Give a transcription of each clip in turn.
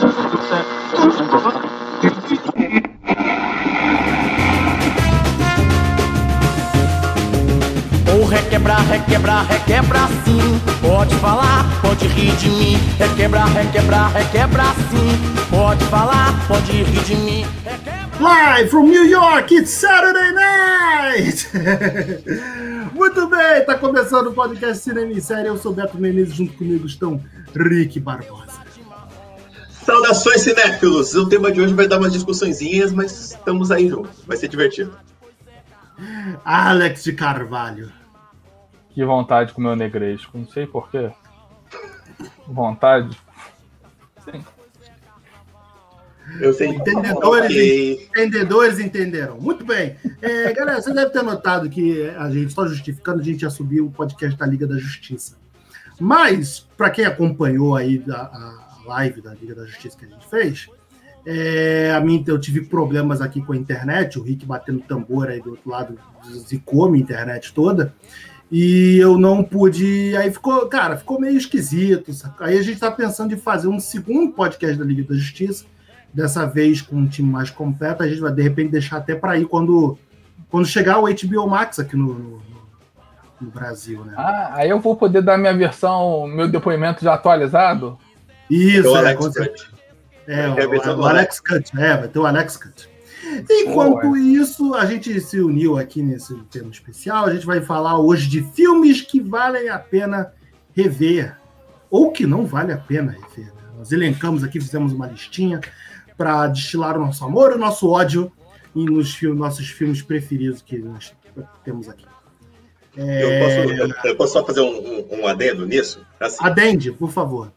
Ou requebra, requebra, requebra sim. Pode falar, pode rir de mim. Requebra, requebra, requebra sim. Pode falar, pode rir de mim. Requebra... Live from New York, it's Saturday night! Muito bem, tá começando o podcast Cinema em Série. Eu sou Beto Menezes, junto comigo estão Rick Barbosa. Saudações, cinéfilos! O tema de hoje vai dar umas discussõezinhas, mas estamos aí juntos. Vai ser divertido. Alex de Carvalho. Que vontade de comer o negresco. Não sei porquê. Vontade. Sim. Eu sei. Entendedores, entendedores entenderam. Muito bem. É, galera, você deve ter notado que a gente, só justificando, a gente já subiu o podcast da Liga da Justiça. Mas, para quem acompanhou aí a, a live da Liga da Justiça que a gente fez, é, a mim, eu tive problemas aqui com a internet, o Rick batendo tambor aí do outro lado, zicou minha internet toda. E eu não pude. Aí ficou, cara, ficou meio esquisito. saca? Aí a gente tá pensando em fazer um segundo podcast da Liga da Justiça, dessa vez com um time mais completo. A gente vai de repente deixar até para ir quando, quando chegar o HBO Max aqui no, no- no Brasil, né? Ah, aí eu vou poder dar minha versão, meu depoimento já atualizado? Isso, é, Alex. É, Vai ter a o, o Alex Cut, é, vai ter o Alex Cut. Enquanto isso, a gente se uniu aqui nesse tema especial. A gente vai falar hoje de filmes que valem a pena rever, ou que não vale a pena rever. né? Nós elencamos aqui, fizemos uma listinha para destilar o nosso amor e o nosso ódio em nos nossos filmes preferidos que nós temos aqui. Eu, posso, eu posso só fazer um, um- um adendo nisso? Assim, Adende, por favor.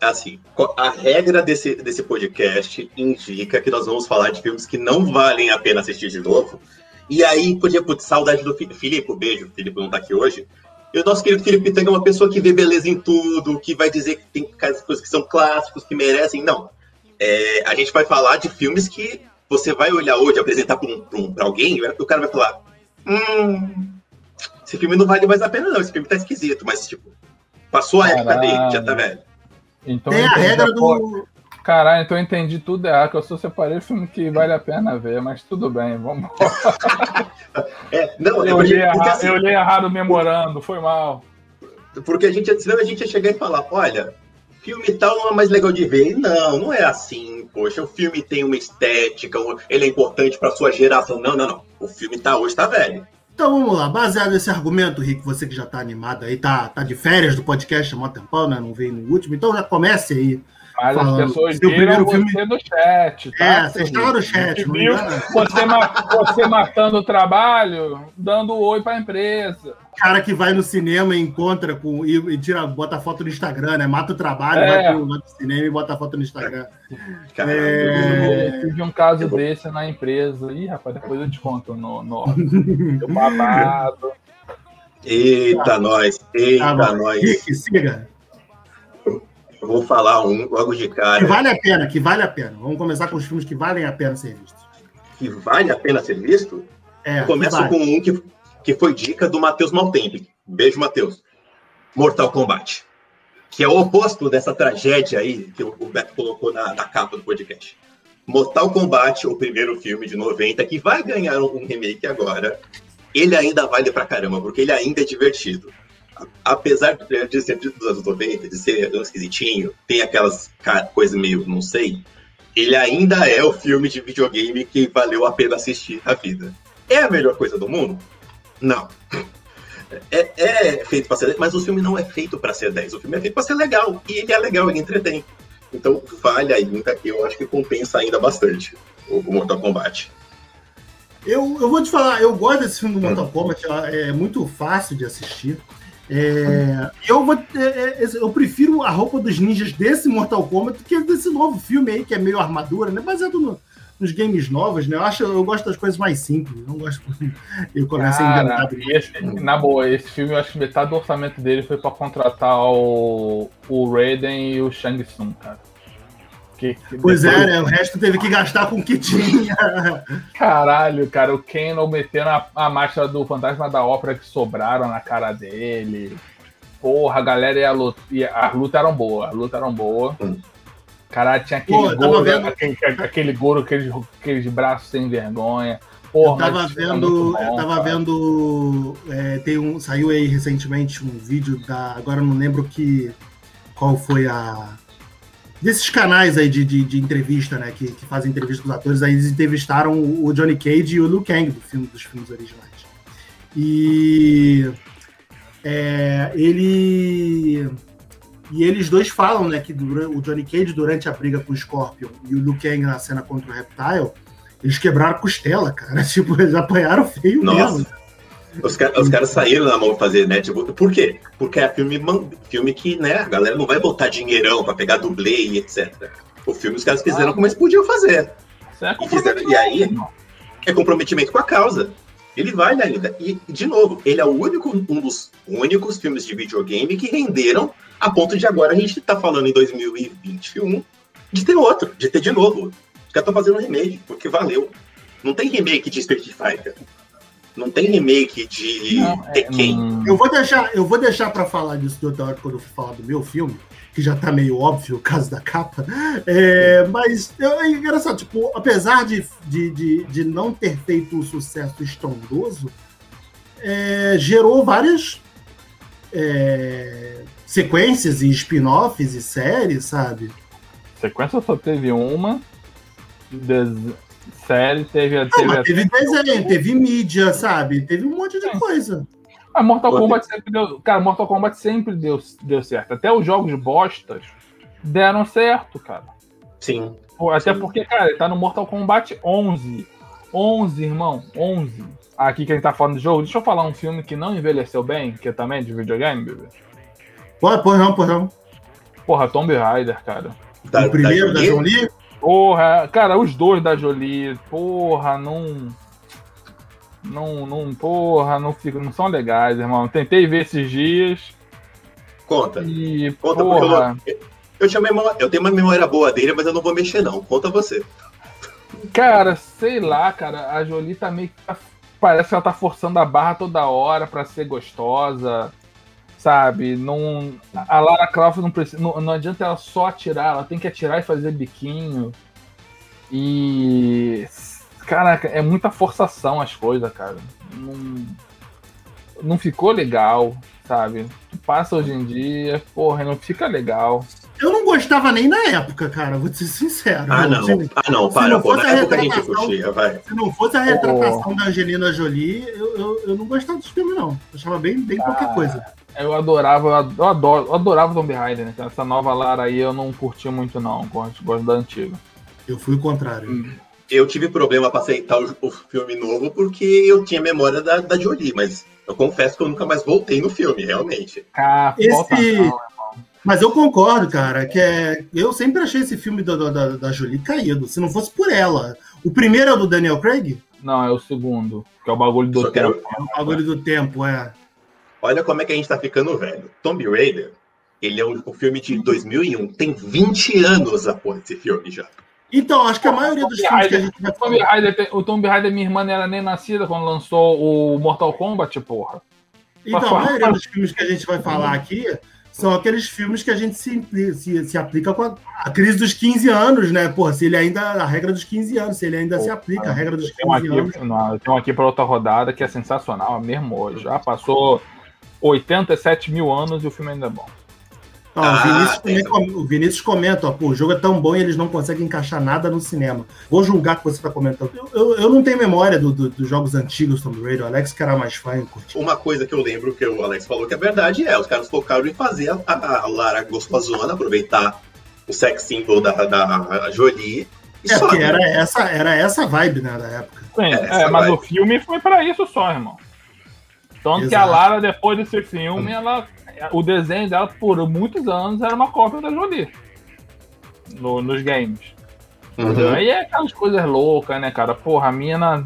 Assim, a regra desse, desse podcast indica que nós vamos falar de filmes que não valem a pena assistir de novo. E aí, podia, putz, saudade do Fi- Filipe, beijo, o Filipe não tá aqui hoje. E o nosso querido Felipe Tanga é uma pessoa que vê beleza em tudo, que vai dizer que tem coisas que são clássicos, que merecem. Não. É, a gente vai falar de filmes que você vai olhar hoje, apresentar para um, pra um- pra alguém, e o cara vai falar: Hum, esse filme não vale mais a pena, não. Esse filme tá esquisito, mas, tipo, passou a época dele, já tá velho. Então Tem eu a entendi regra do. Caralho, então eu entendi tudo errado, que eu só separei o filme que vale a pena ver, mas tudo bem, vamos. É, não, é Eu li porque, errado, assim, eu li errado o memorando, foi mal. porque a gente, senão a gente ia chegar e falar, olha, filme tal não é mais legal de ver. Não, não é assim, poxa, o filme tem uma estética, ele é importante pra sua geração. Não, não, não. O filme tá hoje, tá velho. Então vamos lá, baseado nesse argumento, Rick, você que já tá animado aí, tá, tá de férias do podcast há mó tempão, né? Não veio no último, então já comece aí. Mas Falando. as pessoas Seu viram você filme- no chat, tá? É, você estava no chat, não Viu você, ma- você matando o trabalho, dando oi pra empresa. cara que vai no cinema e encontra com. E, e tira, bota foto no Instagram, né? Mata o trabalho, É. vai pro, vai pro cinema e bota foto no Instagram. Cara, É. Eu tive um caso desse na empresa. Ih, rapaz, depois eu te conto no, no, babado. Eita, nós, eita, Tá nós. Rick, siga. Eu vou falar um logo de Que cara vale a pena, que vale a pena. Vamos começar com os filmes que valem a pena ser vistos. que vale a pena ser visto. É, Começo que vale. com um que, que foi dica do Matheus Maltempe. Beijo, Matheus. Mortal Kombat. Que é o oposto dessa tragédia aí que o o Beto colocou na, na capa do podcast. Mortal Kombat, o primeiro filme de 90, que vai ganhar um remake agora, ele ainda vale pra caramba, porque ele ainda é divertido. A- Apesar de ser dos anos 90, de ser um esquisitinho, tem aquelas coisas meio, não sei, ele ainda é o filme de videogame que valeu a pena assistir na vida. É a melhor coisa do mundo? Não. É, é feito para ser 10, mas o filme não é feito para ser 10. O filme é feito para ser legal. E ele é legal, ele entretém. Então, vale ainda, eu acho que compensa ainda bastante o, o Mortal Kombat. Eu, eu vou te falar, eu gosto desse filme do Mortal Kombat, é muito fácil de assistir. É, eu, vou, é, é, eu prefiro a roupa dos ninjas desse Mortal Kombat do que desse novo filme aí, que é meio armadura, né? Baseado no- nos games novos, né? Eu, acho, eu gosto das coisas mais simples, não gosto eu começo a Cara, inventar. esse, na boa, esse filme, eu acho que metade do orçamento dele foi pra contratar o, o Raiden e o Shang Tsung, cara. Que, que Pois depois- é, né? O resto teve que gastar com o que tinha. Caralho, cara, o Kano metendo a, a máscara do Fantasma da Ópera que sobraram na cara dele. Porra, a galera e a luta, e as lutas eram boas, as lutas eram boas. Hum. Caralho, tinha aquele Pô, Goro, vendo- aquele, aquele Goro, aqueles, aqueles braços sem vergonha. Porra, eu tava é vendo, bom, eu tava cara. vendo, é, tem um, saiu aí recentemente um vídeo da, agora não lembro que qual foi a desses canais aí de, de, de entrevista, né, que, que fazem entrevista com os atores, aí eles entrevistaram o Johnny Cage e o Liu Kang do filme dos filmes originais. E é, ele e eles dois falam, né, que dura- o Johnny Cage durante a briga com o Scorpion e o Liu Kang na cena contra o Reptile eles quebraram costela, cara. Tipo, eles apanharam feio Nossa. mesmo. Os, ca- os caras saíram na mão fazer, né? Tipo, por quê? Porque é filme, filme que, né, a galera não vai botar dinheirão pra pegar dublê e etc. O filme os caras fizeram como eles podiam fazer. É E fizeram- e aí? É comprometimento com a causa. Ele vai na linda. E, de novo, ele é o único, um dos únicos filmes de videogame que renderam a ponto de agora a gente tá falando em 2021 de ter outro, de ter de novo. Os caras estão fazendo um remake, porque valeu. Não tem remake de Street Fighter. Não tem remake de Não, é, Tekken. não- Eu vou deixar, eu vou deixar para falar disso de outra hora quando eu for falar do meu filme, que já tá meio óbvio o caso da capa. É, mas eu, é engraçado, tipo, apesar de, de, de, de não ter feito um sucesso estrondoso, é, gerou várias é, sequências e spin-offs e séries, sabe? Sequência só teve uma. Des... Série teve, Não, teve, teve desenho, teve mídia, sabe? Teve um monte de coisa. A Mortal Pô, Kombat sempre deu. Cara, Mortal Kombat sempre deu, deu certo. Até os jogos bostas deram certo, cara. Sim. Até Sim. porque, cara, ele tá no Mortal Kombat 11. 11, irmão. 11. Aqui que a gente tá falando de jogo. Deixa eu falar um filme que não envelheceu bem, que é também de videogame, bebê. Pô, pois não, pois não. Porra, Tomb Raider, cara. Da- o primeiro da Jolie? João Lee? Porra, cara, os dois da Jolie, porra, não. Não, não, porra, não, fico, não são legais, irmão. Tentei ver esses dias Conta. e, Conta porra. eu, eu, tinha memória, eu tenho uma memória boa dele, mas eu não vou mexer, não. Conta você. Cara, sei lá, cara, a Jolie tá meio que. tá- Parece que ela tá forçando a barra toda hora pra ser gostosa, sabe? Não, a Lara Croft não precisa. Não, não adianta ela só atirar, ela tem que atirar e fazer biquinho. E. Caraca, é muita forçação as coisas, cara. Não, não ficou legal, sabe? Passa hoje em dia, porra, não fica legal. Eu não gostava nem na época, cara, vou te ser sincero. Ah, não. assim, Ah, não, se para, não pô. fosse Na a época a gente retratação- curtia, vai. Se não fosse a retratação da Angelina Jolie, eu, eu, eu não gostava desse filme, não. Eu achava bem, bem qualquer coisa. Eu adorava, eu adoro, eu adorava Tomb Raider, né? Essa nova Lara aí eu não curti muito, não. Gosto, gosto da antiga. Eu fui o contrário. Eu tive problema pra aceitar o, o filme novo porque eu tinha memória da, da Jolie, mas eu confesso que eu nunca mais voltei no filme, realmente. Cara, Esse- não. Mas eu concordo, cara, que é. Eu sempre achei esse filme da, da, da- Jolie caído. Se não fosse por ela. O primeiro é o do Daniel Craig? Não, é o segundo, que é o bagulho do Só tempo. É o bagulho do tempo, é. Olha como é que a gente tá ficando velho. Tomb Raider, ele é um, um filme de 2001. Tem 20 anos após esse filme já. Então, acho que a maioria dos filmes que a gente vai Tomb. Raider, tem- o Tomb Raider, minha irmã não era nem nascida quando lançou o Mortal Kombat, porra. Então, a maioria dos filmes que a gente vai falar aqui são aqueles filmes que a gente se, se, se aplica com a, a crise dos 15 anos, né? Pô, se ele ainda. A regra dos 15 anos, se ele ainda se aplica, a regra dos Tem um 15 anos. aqui, não, tenho um aqui para outra rodada que é sensacional, mesmo hoje. Já passou 87 mil anos e o filme ainda é bom. Ó, Ah, o, Vinícius tem também com- o Vinícius comenta, ó, pô, o jogo é tão bom e eles não conseguem encaixar nada no cinema. Vou julgar que você tá comentando. Eu, eu, eu não tenho memória do- do- dos jogos antigos Tomb Raider. O Alex, que era mais fã, eu curti. Uma coisa que eu lembro que o Alex falou que é verdade é, os caras focaram em fazer a, a Lara gostosona, aproveitar o sex symbol da, da Jolie. E É, só, né? era essa, era essa vibe, né, da época. Sim, É, é, mas vai. o filme foi pra isso só, irmão. Tanto que a Exato. Lara, depois desse filme, ela, o desenho dela por muitos anos era uma cópia da Jolie. No- nos games. Uhum. Aí é aquelas coisas loucas, né, cara? Porra, a mina,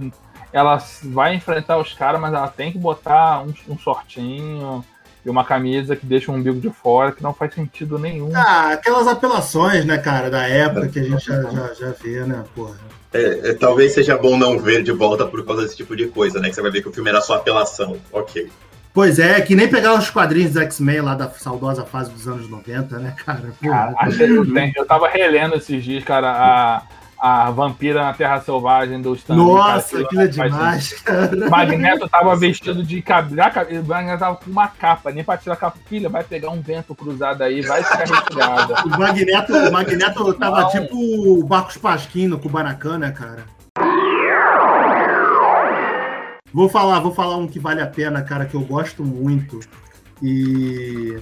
ela vai enfrentar os caras, mas ela tem que botar um, um shortinho e uma camisa que deixa o umbigo de fora, que não faz sentido nenhum. Ah, aquelas apelações, né, cara, da época que a gente já, já, já vê, né, porra. É, é, talvez seja bom não ver de volta por causa desse tipo de coisa, né? Que você vai ver que o filme era só apelação. Ok. Pois é, que nem pegar os quadrinhos do X-Men lá da saudosa fase dos anos 90, né, cara? Cara, eu tava relendo esses dias, cara, a, a vampira na Terra Selvagem do Stan Nossa, cara, aquilo é demais, cara. Magneto tava vestido de cabelo. O Magneto tava com uma capa, nem pra tirar a capa. Filha, vai pegar um vento cruzado aí, vai ficar retirada. o Magneto, o Magneto tava Não. tipo o Barcos Pasquim no Kubanacan, né, cara? Vou falar, vou falar um que vale a pena, cara, que eu gosto muito. E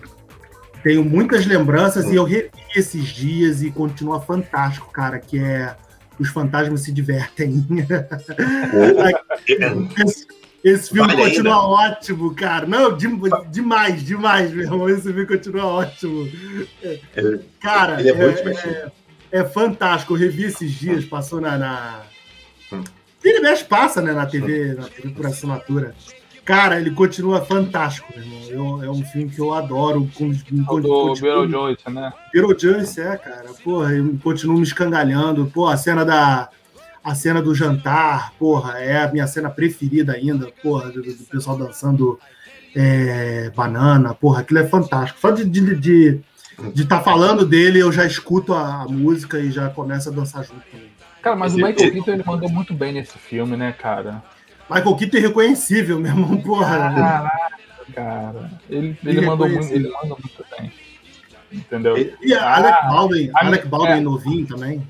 tenho muitas lembranças e eu revi esses dias e continua fantástico, cara, que é Os Fantasmas se Divertem. esse, esse, filme vale continua ainda. ótimo, cara. Não, de, demais, demais, meu irmão. Esse filme continua ótimo. Cara, é, é, é, fantástico. Eu revi esses dias, passou na, na Vira mexe passa, né, na TV, na TV por assinatura. Cara, ele continua fantástico, meu irmão. Eu, é um filme que eu adoro. Com, com, o do Beetlejuice, né? Beetlejuice, é, cara. Porra, eu continuo me escangalhando. Pô, a cena da... A cena do jantar, porra, é a minha cena preferida ainda, porra, do, do pessoal dançando é, banana, porra, aquilo é fantástico. Só de estar de, de, de tá falando dele, eu já escuto a, a música e já começo a dançar junto também. Cara, mas Esse o Michael Keaton ele mandou muito bem nesse filme, né, cara? Michael Keaton é reconhecível, meu irmão, porra. Caraca, cara. Ele, ele, mandou muito, ele mandou muito bem. Entendeu? E a Alec ah, Baldwin, a, Alec Baldwin é, novinho também.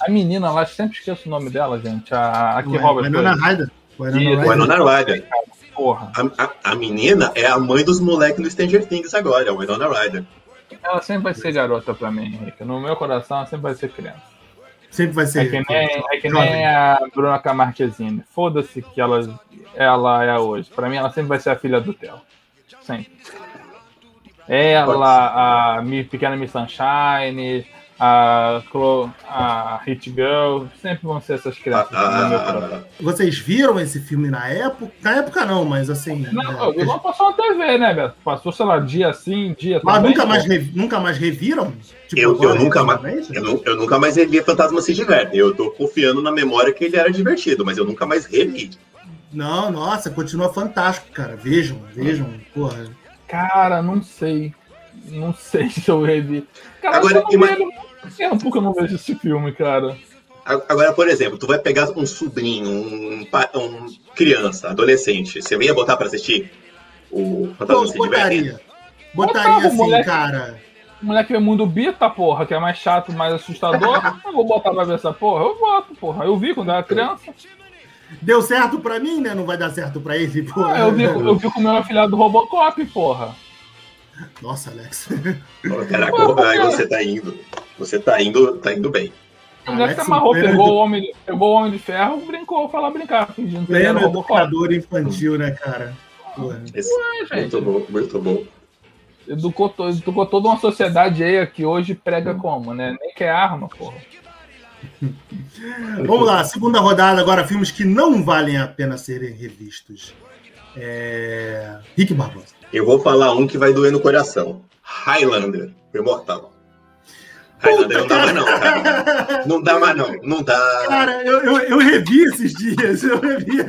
A menina lá, sempre esqueço o nome dela, gente. A, a que Robert. Winona Ryder. Winona Ryder. Porra. A, a, a, menina é a mãe dos moleques do Stranger Things agora, a Winona Ryder. Ela sempre vai ser garota pra mim, Henrique. No meu coração, ela sempre vai ser criança. Sempre vai ser. É que nem, é que nem a Bruna Camarquezine. Foda-se que ela, ela é hoje. Pra mim, ela sempre vai ser a filha do Theo. Sempre. Ela, a pequena Miss Sunshine, a, a Hit Girl, sempre vão ser essas crianças. Ah, ah, vocês viram esse filme na época? Na época não, mas assim. Não, é, não passou na TV, né, Beto? Passou, sei lá, dia sim, dia Mas também, nunca, mais revi, nunca mais reviram? Tipo, eu, eu, nunca mais, eu, eu, nunca mais revi Fantasma se diverte. Eu tô confiando na memória que ele era divertido, mas eu nunca mais revi. Não, nossa, continua fantástico, cara. Vejam, vejam, porra. Cara, não sei. Não sei se eu revi. Cara, Agora, eu não vejo tempo que eu não vejo esse filme, cara. Agora, por exemplo, tu vai pegar um sobrinho, um, um criança, adolescente, você ia botar pra assistir o Fantasma Botaria. Botaria assim, moleque, cara. O moleque vê mundo bita, porra, que é mais chato, mais assustador. eu vou botar pra ver essa porra. Eu boto, porra. Eu vi quando era criança. Deu certo pra mim, né? Não vai dar certo pra ele, porra. Ah, eu, vi, eu vi com o meu afilhado do Robocop, porra. Nossa, Alex. caraca, aí você tá indo. Você tá indo, tá indo bem. O Alex se amarrou, pegou, o homem, pegou o Homem de Ferro, brincou, foi lá brincar, fingindo que era educador infantil, né, cara? Esse, Ué, muito bom, muito bom. Educou, educou toda uma sociedade aí que hoje prega como, né? Nem quer arma, porra. Vamos lá, segunda rodada agora, filmes que não valem a pena serem revistos. É... Rick Barbosa. Eu vou falar um que vai doer no coração. Highlander, o Imortal. Highlander não dá mais não, cara. Não dá mais não, não dá. Cara, eu, eu, eu revi esses dias, eu revi.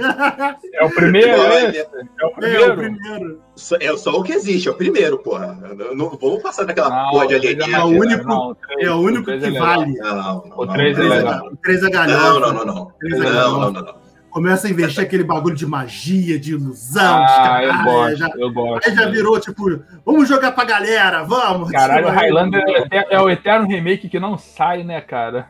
É o primeiro, né? É o primeiro. É o primeiro. É só o que existe, é o primeiro, porra. Não, não vamos passar daquela não, porra de alienígena. É o único, não, três, é o único que é vale. Não, não, não. O 3 é legal. O 3 é galhofa. Não, não, não. Não, não, não. não começa a investir aquele bagulho de magia, de ilusão. Ah, eu gosto, já, eu gosto. Aí já virou, tipo, vamos jogar pra galera, vamos. Caralho, tipo, Highlander é, é, o eterno remake que não sai, né, cara?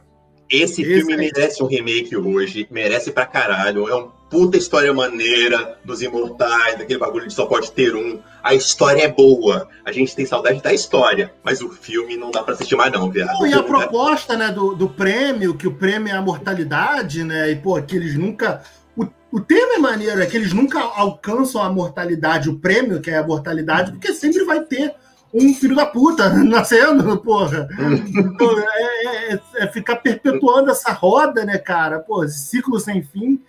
Esse, Esse filme é... merece um remake hoje, merece pra caralho. É um puta história maneira dos imortais, daquele bagulho de só pode ter um. A história é boa. A gente tem saudade da história, mas o filme não dá pra assistir mais, não, viado. Não, e a proposta, né, do, do prêmio, que o prêmio é a mortalidade, né? E, pô, que eles nunca. O, o tema é maneiro, é que eles nunca alcançam a mortalidade, o prêmio, que é a mortalidade, porque sempre vai ter um filho da puta nascendo, porra. é, é, é, ficar perpetuando essa roda, né, cara? Pô, esse ciclo sem fim.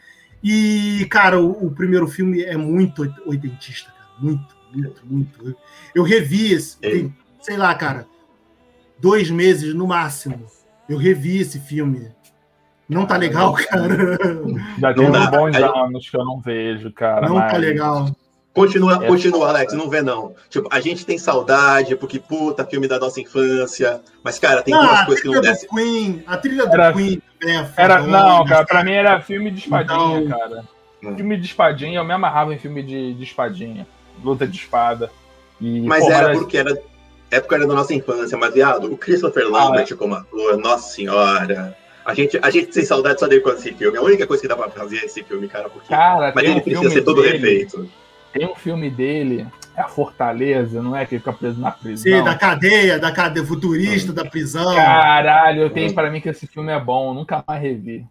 E, cara, o, o, primeiro filme é muito oitentista, cara. Muito, muito, muito. Eu revi esse, tem, sei lá, cara, dois meses no máximo. Eu revi esse filme. Não tá legal, cara. Já tem uns bons anos que eu não vejo, cara. Não tá mas... tá legal. Continua, é continua, Alex, não vê não. Tipo, a gente tem saudade, porque, puta, filme da nossa infância. Mas, cara, tem duas coisas que não desce. Queen, a trilha do era, Queen também é era, Não, cara, pra mim era filme de espadinha, então... cara. Hum. Filme de espadinha, eu me amarrava em filme de, de espadinha. Luta de espada. E, mas era porque era época era da nossa infância, mas, viado, o Christopher Lambert ah, é. como ator, nossa senhora. A gente, a gente tem saudade só dele com esse filme. A única coisa que dá pra fazer é esse filme, cara. Porque... Cara, mas ele um precisa ser todo dele, refeito. Tem um filme dele, é a Fortaleza, não é que ele fica preso na prisão. Sim, da cadeia, da cadeia futurista, da prisão. Caralho, eu tenho para mim que esse filme é bom, nunca mais revi.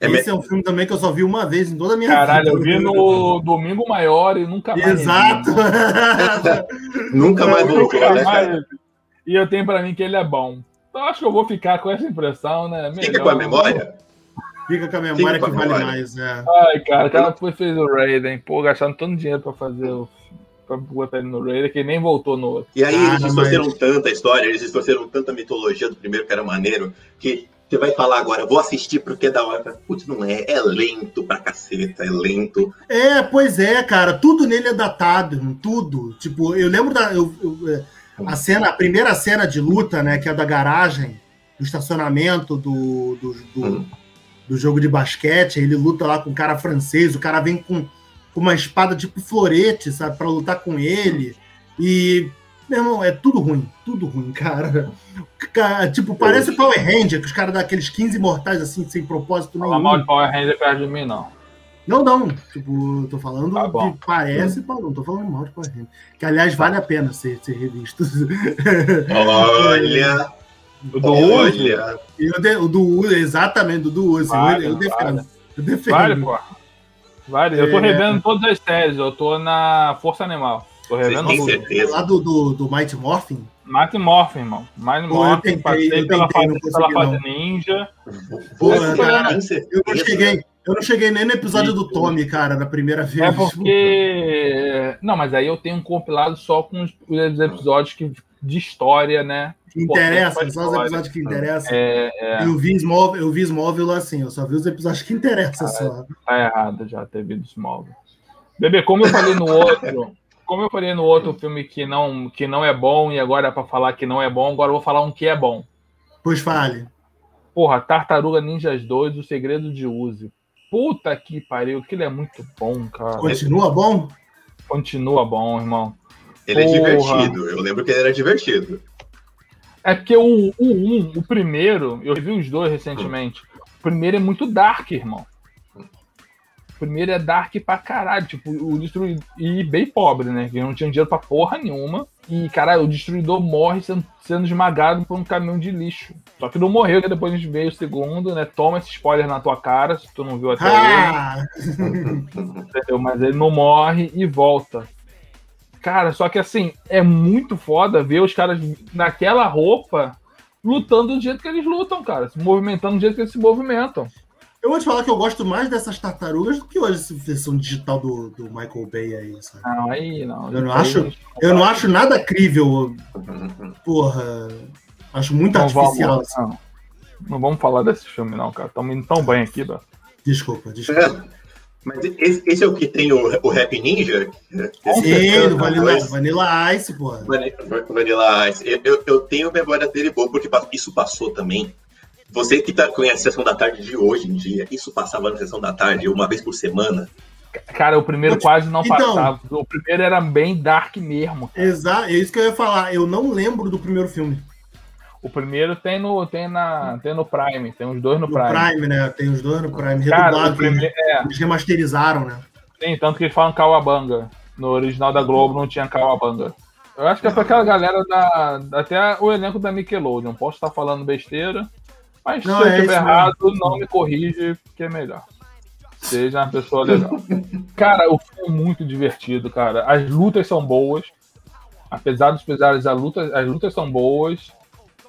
É Esse é um filme também que eu só vi uma vez em toda a minha Caralho, vida. Caralho, eu vi no Domingo Maior e nunca mais. Exato! nunca mais voltou, né, E eu tenho para mim que ele é bom. Então acho que eu vou ficar com essa impressão, né? Melhor, Fica com a memória? Fica com a memória Fica que vale memória. mais, é. Ai, cara, o cara foi fez o Raiden, pô, gastando todo dinheiro pra fazer o. pra botar ele no Raiden, que nem voltou no outro. E aí ah, eles distorceram mas... tanta história, eles distorceram tanta mitologia do primeiro, que era maneiro, que você vai falar agora, vou assistir porque é da hora. Putz, não é, é lento pra caceta, é lento. É, pois é, cara, tudo nele é datado, tudo. Tipo, eu lembro da. Eu, eu, é, a cena, a primeira cena de luta, né, que é da garagem, do estacionamento do, do, do, hum. Do jogo de basquete, ele luta lá com um cara francês, o cara vem com, com uma espada tipo florete, sabe, para lutar com ele. E, meu irmão, é tudo ruim, tudo ruim, cara. tipo, parece Power Ranger, que os caras dão aqueles 15 mortais assim, sem propósito nenhum. Fala mal de Power Ranger perto de mim, não. Não, não. Tipo, tô falando tá que parece, hum. não tô falando mal de Power Ranger. Que, aliás, vale a pena ser, ser revisto. Olha! O do Uzi? O do Uzi, exatamente, o do Uzi. Vale, eu, defendo. Vale. Eu defendo. Vale, pô. Vale. Eu tô é... revendo todas as séries. Eu tô na Força Animal. Tô revendo tudo. certeza. Lá do, do, do Mighty Morphin? Mighty Morphin, irmão. Mighty Morphin, passei pela, fase, pela fase ninja. Pô, cara, eu não cheguei... Eu não cheguei nem no episódio do Tommy, cara, na primeira vez. É porque. Não, mas aí eu tenho um compilado só com os, episódios que, de história, né? Que interessa, só os episódios que interessam. É, é. Eu vi Smallville, eu vi Smallville assim, eu só vi os episódios que interessam ah, só. Tá errado já ter visto Smallville. Bebê, como eu falei no outro, como eu falei no outro filme que não, que não é bom e agora é para falar que não é bom, agora eu vou falar um que é bom. Pois fale. Porra, Tartaruga Ninjas 2, O Segredo de Uzi. Puta que pariu, aquilo é muito bom, cara. Continua bom? Continua bom, irmão. Ele Porra. é divertido, eu lembro que ele era divertido. É porque o, o um, o primeiro, eu vi os dois recentemente. O primeiro é muito dark, irmão primeiro é dark pra caralho, tipo, o destruidor. E bem pobre, né? Que não tinha dinheiro pra porra nenhuma. E, caralho, o destruidor morre sendo, sendo esmagado por um caminhão de lixo. Só que não morreu, que depois a gente veio o segundo, né? Toma esse spoiler na tua cara, se tu não viu até ah! Entendeu? Mas ele não morre e volta. Cara, só que assim, é muito foda ver os caras naquela roupa lutando do jeito que eles lutam, cara. Se movimentando do jeito que eles se movimentam. Eu vou te falar que eu gosto mais dessas tartarugas do que hoje essa versão digital do, do Michael Bay aí, sabe? Não, aí não. Eu não, acho, eu não acho nada crível. Porra. Acho muito não artificial. Vamos, não. não. vamos falar desse filme, não, cara. Estamos indo tão bem aqui, velho. Desculpa, desculpa. É, mas esse, esse, é o que tem o, o Rap Ninja? Sim, do Vanilla, Vanilla Ice, pô. Vanilla Ice. Eu, eu, eu tenho memória dele boa, porque isso passou também você que tá, conhece a Sessão da Tarde de hoje em dia, isso passava na Sessão da Tarde uma vez por semana? Cara, o primeiro quase não então, passava. O primeiro era bem dark mesmo. Exato, é isso que eu ia falar. Eu não lembro do primeiro filme. O primeiro tem no, tem na, tem no Prime, tem os dois no, no Prime. Prime, né? Tem os dois no Prime. Cara, primeiro, é. Eles remasterizaram, né? Tem, tanto que eles falam Kawabanga. No original da Globo não tinha Kawabanga. Eu acho que é pra aquela galera da. Até o elenco da Nickelodeon. Posso estar falando besteira. Mas não, se eu é estiver errado, mesmo. não me corrige, que é melhor. Seja uma pessoa legal. cara, o filme é muito divertido, cara. As lutas são boas. Apesar dos pesares, as lutas, as lutas são boas.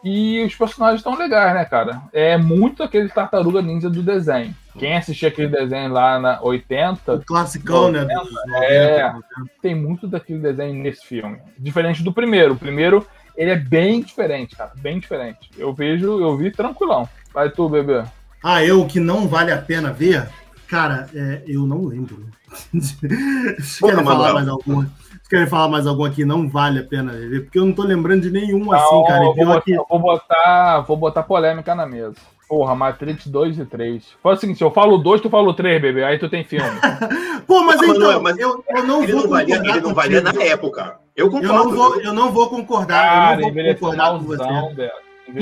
E os personagens estão legais, né, cara? É muito aquele tartaruga ninja do desenho. Quem assistia aquele desenho lá na 80. O classicão, 80, né? 90, é, tem muito daquele desenho nesse filme. Diferente do primeiro. O primeiro ele é bem diferente, cara. Bem diferente. Eu vejo, eu vi tranquilão. Vai tu, bebê. Ah, eu que não vale a pena ver. Cara, é, eu não lembro. Se querem falar mais alguma? Se querem falar mais algum aqui, não vale a pena ver, porque eu não tô lembrando de nenhum Não, assim, cara. Vou, botar, que- vou, botar, vou botar polêmica na mesa. Porra, Matrix 2 e 3. Fala o seguinte, eu falo 2, tu fala 3, bebê. Aí tu tem filme. Pô, mas Não, então, mas eu, eu não Ele vou não valia, ele não valia na época. Eu Eu concordo. não vou, eu não vou concordar, Cara, eu não vou concordar com você. Beto.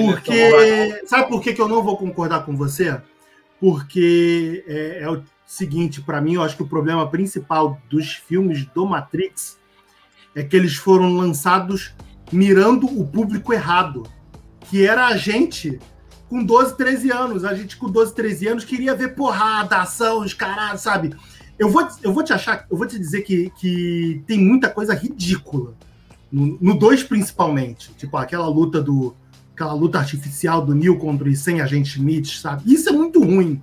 Porque. Sabe por que, que eu não vou concordar com você? Porque é, é o seguinte, pra mim, eu acho que o problema principal dos filmes do Matrix é que eles foram lançados mirando o público errado. Que era a gente com 12, 13 anos. A gente com 12, 13 anos queria ver porrada, ação, os caralho, sabe? Eu vou, eu vou te achar, eu vou te dizer que, que tem muita coisa ridícula. No 2, principalmente. Tipo, aquela luta do. Aquela luta artificial do Neil contra os 100 agentes Smith, sabe? Isso é muito ruim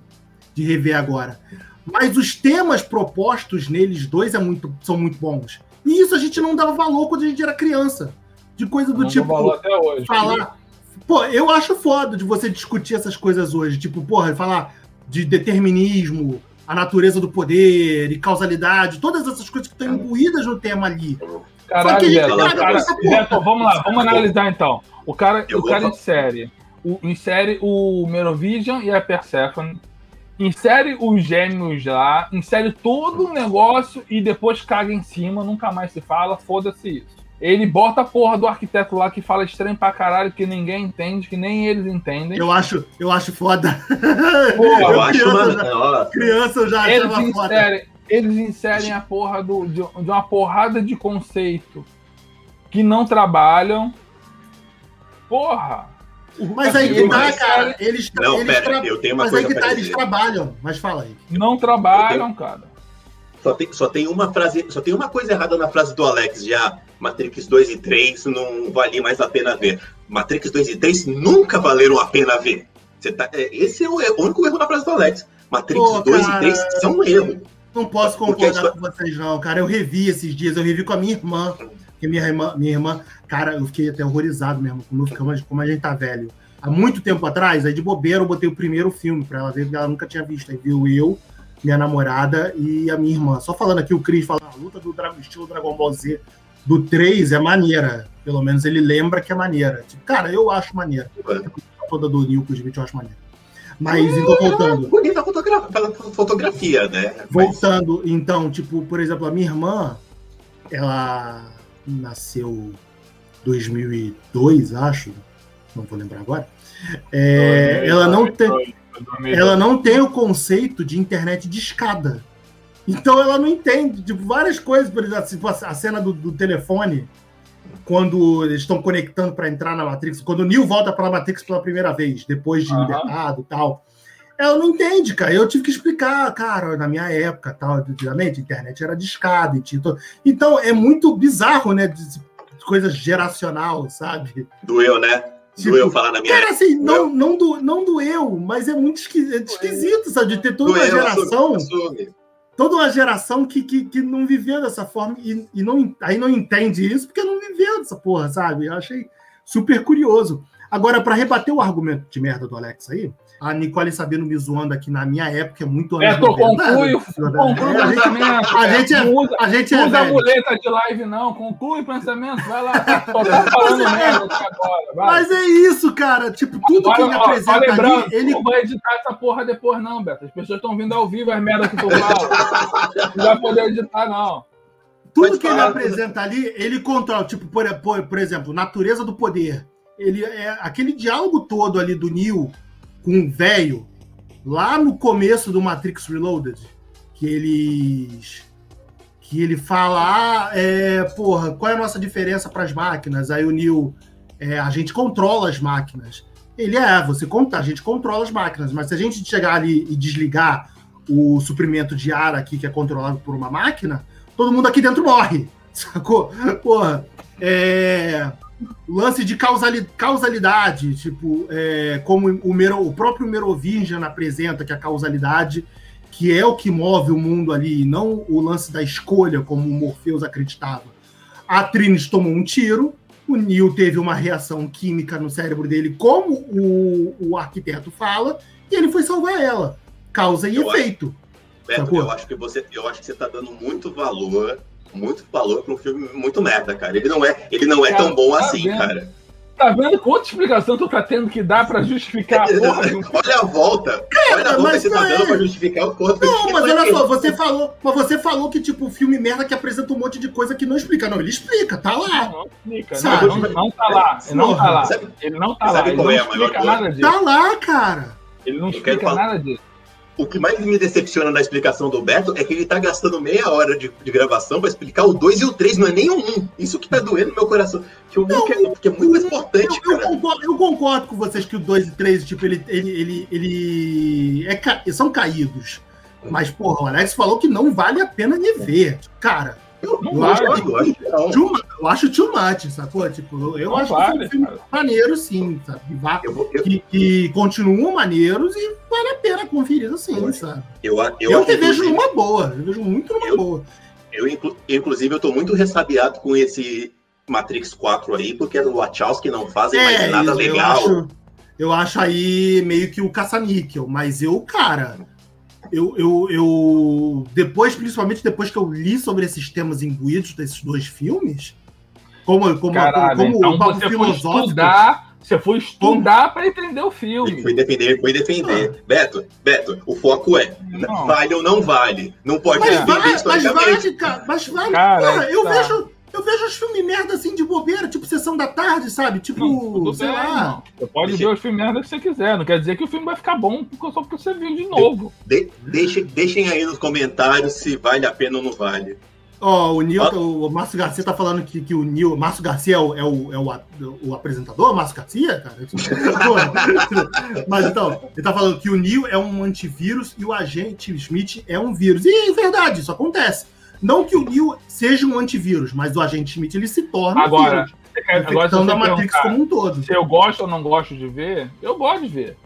de rever agora. Mas os temas propostos neles dois é muito, são muito bons. E isso a gente não dava valor quando a gente era criança. De coisa do Não tipo. valor até hoje. falar. Pô, eu acho foda de você discutir essas coisas hoje. Tipo, porra, falar de determinismo, a natureza do poder e causalidade, todas essas coisas que estão imbuídas no tema ali. Caralho, Só que a gente Beto, cara- porra. Beto, vamos lá, vamos analisar então. O cara, Eu o vou cara falar. insere, o, insere o Merovision e a Persephone, insere os gêmeos lá, insere todo o negócio e depois caga em cima, nunca mais se fala, foda-se isso. Ele bota a porra do arquiteto lá que fala estranho pra caralho, que ninguém entende, que nem eles entendem. Eu acho, eu acho foda. Porra, Eu acho, criança, mano. já, Nossa. criança eu já Eles achava foda. inserem, eles inserem a porra do, de, de uma porrada de conceito que não trabalham. Porra! Mas aí que tá, cara. Eles, Não, eles pera, tra- eu tenho uma Mas aí coisa que pra tá, eles dizer. trabalham. Mas fala aí. Não trabalham, cara. Só tem, só tem uma frase, só tem uma coisa errada na frase do Alex já. Matrix 2 e 3 não valia mais a pena ver. Matrix 2 e 3 nunca valeram a pena ver. Você tá, é, esse é o, erro- o único erro na frase do Alex. Matrix Pô, 2 cara. e 3 são um erro. Não posso Porque concordar isso- com vocês, não, cara. Eu revi esses dias, eu revi com a minha irmã. Que minha irmã, minha irmã, cara, eu fiquei até horrorizado mesmo, como, como, como a gente tá velho. Há muito tempo atrás, aí de bobeira, eu botei o primeiro filme pra ela ver, porque ela nunca tinha visto. Aí viu eu, minha namorada e a minha irmã. Só falando aqui, o Cris fala, a luta do Dragon, estilo Dragon Ball Z do 3 é maneira. Pelo menos ele lembra que é maneira. Tipo, cara, eu acho maneira. Toda do Nil com os vídeos eu acho maneira. Mas, então, voltando. Bonita fotogra pela fotografia, né? Voltando, então, tipo, por exemplo, a minha irmã, ela nasceu 2002, acho, não vou lembrar agora. É, ela não tem, ela não tem o conceito de internet de escada. Então ela não entende tipo, várias coisas, por exemplo, tipo, a cena do, do telefone, quando eles estão conectando para entrar na Matrix, quando o Neo volta para a Matrix pela primeira vez, depois de Aham. libertado e tal. Ela não entende, cara. Eu tive que explicar, cara, na minha época, tal, antigamente, a internet era de escada. E tinha to- Então é muito bizarro, né? Coisa geracional, sabe? Doeu, né? Tipo, Doeu falar na minha Cara, assim, não, não, do, não doeu, mas é muito esqui- é esquisito, sabe? De ter toda uma Doeu, geração, assume, assume. toda uma geração que, que, que não viveu dessa forma e, e não, aí não entende isso porque não viveu dessa porra, sabe? Eu achei super curioso. Agora, para rebater o argumento de merda do Alex aí, a Nicole Sabino me zoando aqui na minha época é muito Beto, 90. conclui, É, conclui o a gente- pensamento. a gente é- não usa, a gente é usa velho. muleta de live, não. Conclui o pensamento. Vai lá. Só tá falando merda aqui agora. Vai. Mas é isso, cara. Tipo, tudo que ele ó, apresenta lembrando, ali, ele não vai editar essa porra depois, não, Beto. As pessoas estão vindo ao vivo as merdas que tu fala. Não vai poder editar, não. tudo Pode que ele apresenta ali, ele controla. Tipo, por, por, por exemplo, natureza do poder. Ele é aquele diálogo todo ali do Neo com o velho, lá no começo do Matrix Reloaded, que eles. Que ele fala, ah, é, porra, qual é a nossa diferença para as máquinas? Aí o Neo, é, a gente controla as máquinas. Ele é, você conta, a gente controla as máquinas, mas se a gente chegar ali e desligar o suprimento de ar aqui, que é controlado por uma máquina, todo mundo aqui dentro morre. Sacou? Porra, é. Lance de causali- causalidade, tipo, é, como o, Mero, o próprio Merovingian apresenta, que a causalidade, que é o que move o mundo ali, e não o lance da escolha, como o Morpheus acreditava. A Trinity tomou um tiro, o Neo teve uma reação química no cérebro dele, como o, o arquiteto fala, e ele foi salvar ela. Causa e Eu acho- efeito. Beto, eu acho que você, eu acho que você tá dando muito valor, muito valor para um filme muito merda, cara. Ele não é, ele não é Cara, tão bom tá assim, vendo? cara. Tá vendo quanta explicação tu tá tendo que dar pra justificar a porra Olha a volta, olha a volta mas que você tá é. dando pra justificar o quanto. Não, que mas não olha só, você falou, mas você falou que tipo filme merda que apresenta um monte de coisa que não explica. Não, ele explica, tá lá. Não explica, Sabe? não, não, não tá lá, ele não tá lá. Sabe- Ele não tá sabe lá, ele qual não é a maior explica dor? nada disso. Tá lá, cara. Ele não Eu explica nada disso. O que mais me decepciona na explicação do Beto é que ele tá gastando meia hora de, de gravação pra explicar o 2 e o 3, não é nem o 1. Isso que tá doendo no meu coração. Que o 1 que é, que é muito mais importante, Eu, eu concordo, eu concordo com vocês que o 2 e 3, tipo, ele, ele, ele, ele é são caídos. Mas, porra, o Alex falou que não vale a pena rever. Cara, Eu, Não eu vale, acho, eu acho que too mu- eu acho too much, sacou? Tipo, eu, Não acho vale, que é um filme cara. maneiro, sim, sabe? Que, vá- vou- eu, que, que continuam maneiros e vale a pena conferir assim, Eu- sabe? eu, eu, Eu, revejo inclusive- numa boa, eu vejo muito numa boa. Eu, inclu- inclusive, eu tô muito ressabiado com esse Matrix 4 aí, porque os Wachowski não fazem mais nada É, legal. acho, eu acho aí meio que o caça-níquel, mas eu, cara, eu, eu, eu. Depois, principalmente depois que eu li sobre esses temas imbuídos desses dois filmes, como, como, Caralho, como então o papo você foi filosófico. estudar, você foi estudar pra entender o filme. Ele foi defender, foi defender. Beto, Beto, o foco é Não. vale ou não vale. Não pode Mas, defender vale, mas vale, cara. Mas vale. Cara, Porra, eu tá. vejo. Eu vejo os filmes merda assim de bobeira, tipo sessão da tarde, sabe? Tipo, Não, tudo sei bem, lá. não. Você pode Deixa- ver os filmes merda que você quiser. Não quer dizer que o filme vai ficar bom só porque você viu de novo. De- deixem, deixem aí nos comentários se vale a pena ou não vale. Ó, o Nil, Ah. o Márcio Garcia tá falando que, que o Nil, Márcio Garcia é o, é o, é o, a- o apresentador, Márcio Garcia, cara? Pô, Mas então, ele tá falando que o Nil é um antivírus e o agente Smith é um vírus. E é verdade, isso acontece. Não que o Nil seja um antivírus, mas o agente Smith ele se torna Agora, um vírus, quer- Agora, se infectando a Matrix como um todo. se eu gosto ou não gosto de ver, eu gosto de ver.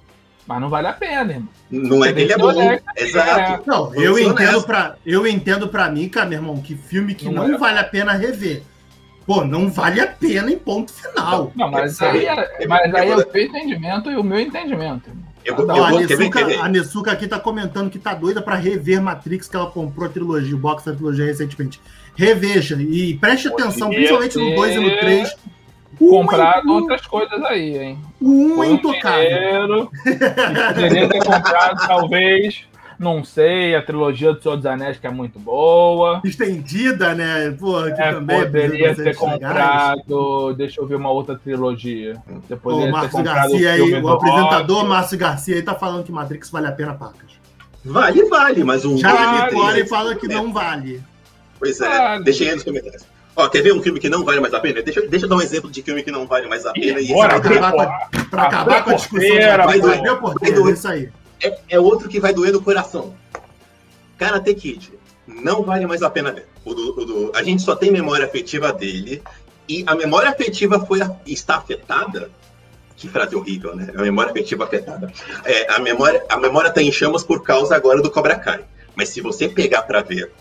Mas não vale a pena, irmão. Não é Você que ele é bom. honesto. Exato. Não, eu entendo, pra, eu entendo pra mim, cara, meu irmão, que filme que Não não, é. vale a pena rever. Pô, não vale a pena em ponto final. Não, mas aí, é, mas aí é o teu entendimento e o meu entendimento. irmão. Eu, vou- Não, eu a, Nessuka, a Nessuka aqui tá comentando que tá doida pra rever Matrix, que ela comprou a trilogia, o box da trilogia recentemente. Reveja e preste atenção, Podia principalmente no ter 2 e no 3. O Comprado um, outras coisas aí, hein? o um é um intocável. dinheiro. Poderia ter comprado, talvez. Não sei, a trilogia do Senhor dos Anéis, que é muito boa. Estendida, né? Pô, que É, também poderia ter legais. comprado. Deixa eu ver uma outra trilogia. Você poderia ter Márcio Garcia aí, o do apresentador Rock. Márcio Garcia aí tá falando que Matrix vale a pena, pacas. Vale, vale, mas um. Já dois e a três- Nicole fala que não vale. Pois é, Vale. deixem aí nos comentários. Ó, quer ver um filme que não vale mais a pena? Deixa, deixa eu dar um exemplo de filme que não vale mais a pena. E esse Bora, vai doer. acabar com a- Pra acabar com a discussão. porteira, vai vai doer vai doer. é isso aí. É, é outro que vai doer no coração. Karate Kid. Não vale mais a pena ver. O do- o do- a gente só tem memória afetiva dele. E a memória afetiva foi está afetada. Que frase horrível, né? A memória afetiva afetada. É, a memória a memória está em chamas por causa agora do Cobra Kai. Mas se você pegar para ver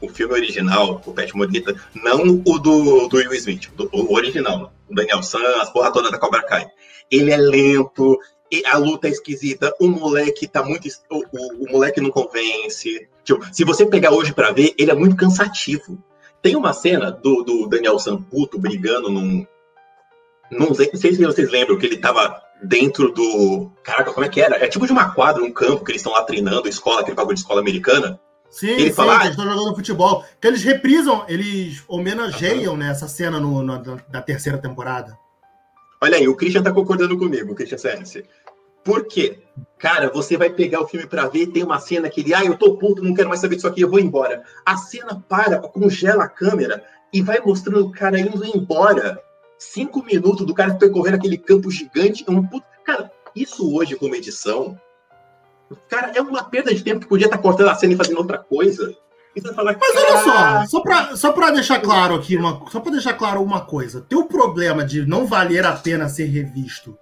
o filme original, o Pet Morita, não o do, do Will Smith, do- o original, o Daniel San, as porra toda da Cobra Kai. Ele é lento, e a luta é esquisita, o moleque tá muito. O, o- o moleque não convence. Tipo, se você pegar hoje pra ver, ele é muito cansativo. Tem uma cena do, do Daniel Samputo brigando num. Não sei, não sei se vocês lembram que ele tava dentro do. Caraca, como é que era? É tipo de uma quadra, um campo que eles estão lá treinando, escola, aquele bagulho de escola americana. Sim, Ele sim, fala, "Ah, eles estão jogando futebol. Que eles reprisam, eles homenageiam né, essa cena no, na- da, terceira temporada. Olha aí, o Christian tá concordando comigo, o Christian CS. Por quê? Cara, você vai pegar o filme pra ver, tem uma cena que ele, ah, eu tô puto, não quero mais saber disso aqui, eu vou embora. A cena para, congela a câmera e vai mostrando o cara indo embora. Cinco minutos do cara percorrendo aquele campo gigante. Um puto... Cara, isso hoje como edição, cara, é uma perda de tempo que podia estar cortando a cena e fazendo outra coisa. Falar, Mas olha só, "Caraca, só pra, só pra deixar claro aqui, uma, só pra deixar claro uma coisa. Teu problema de não valer a pena ser revisto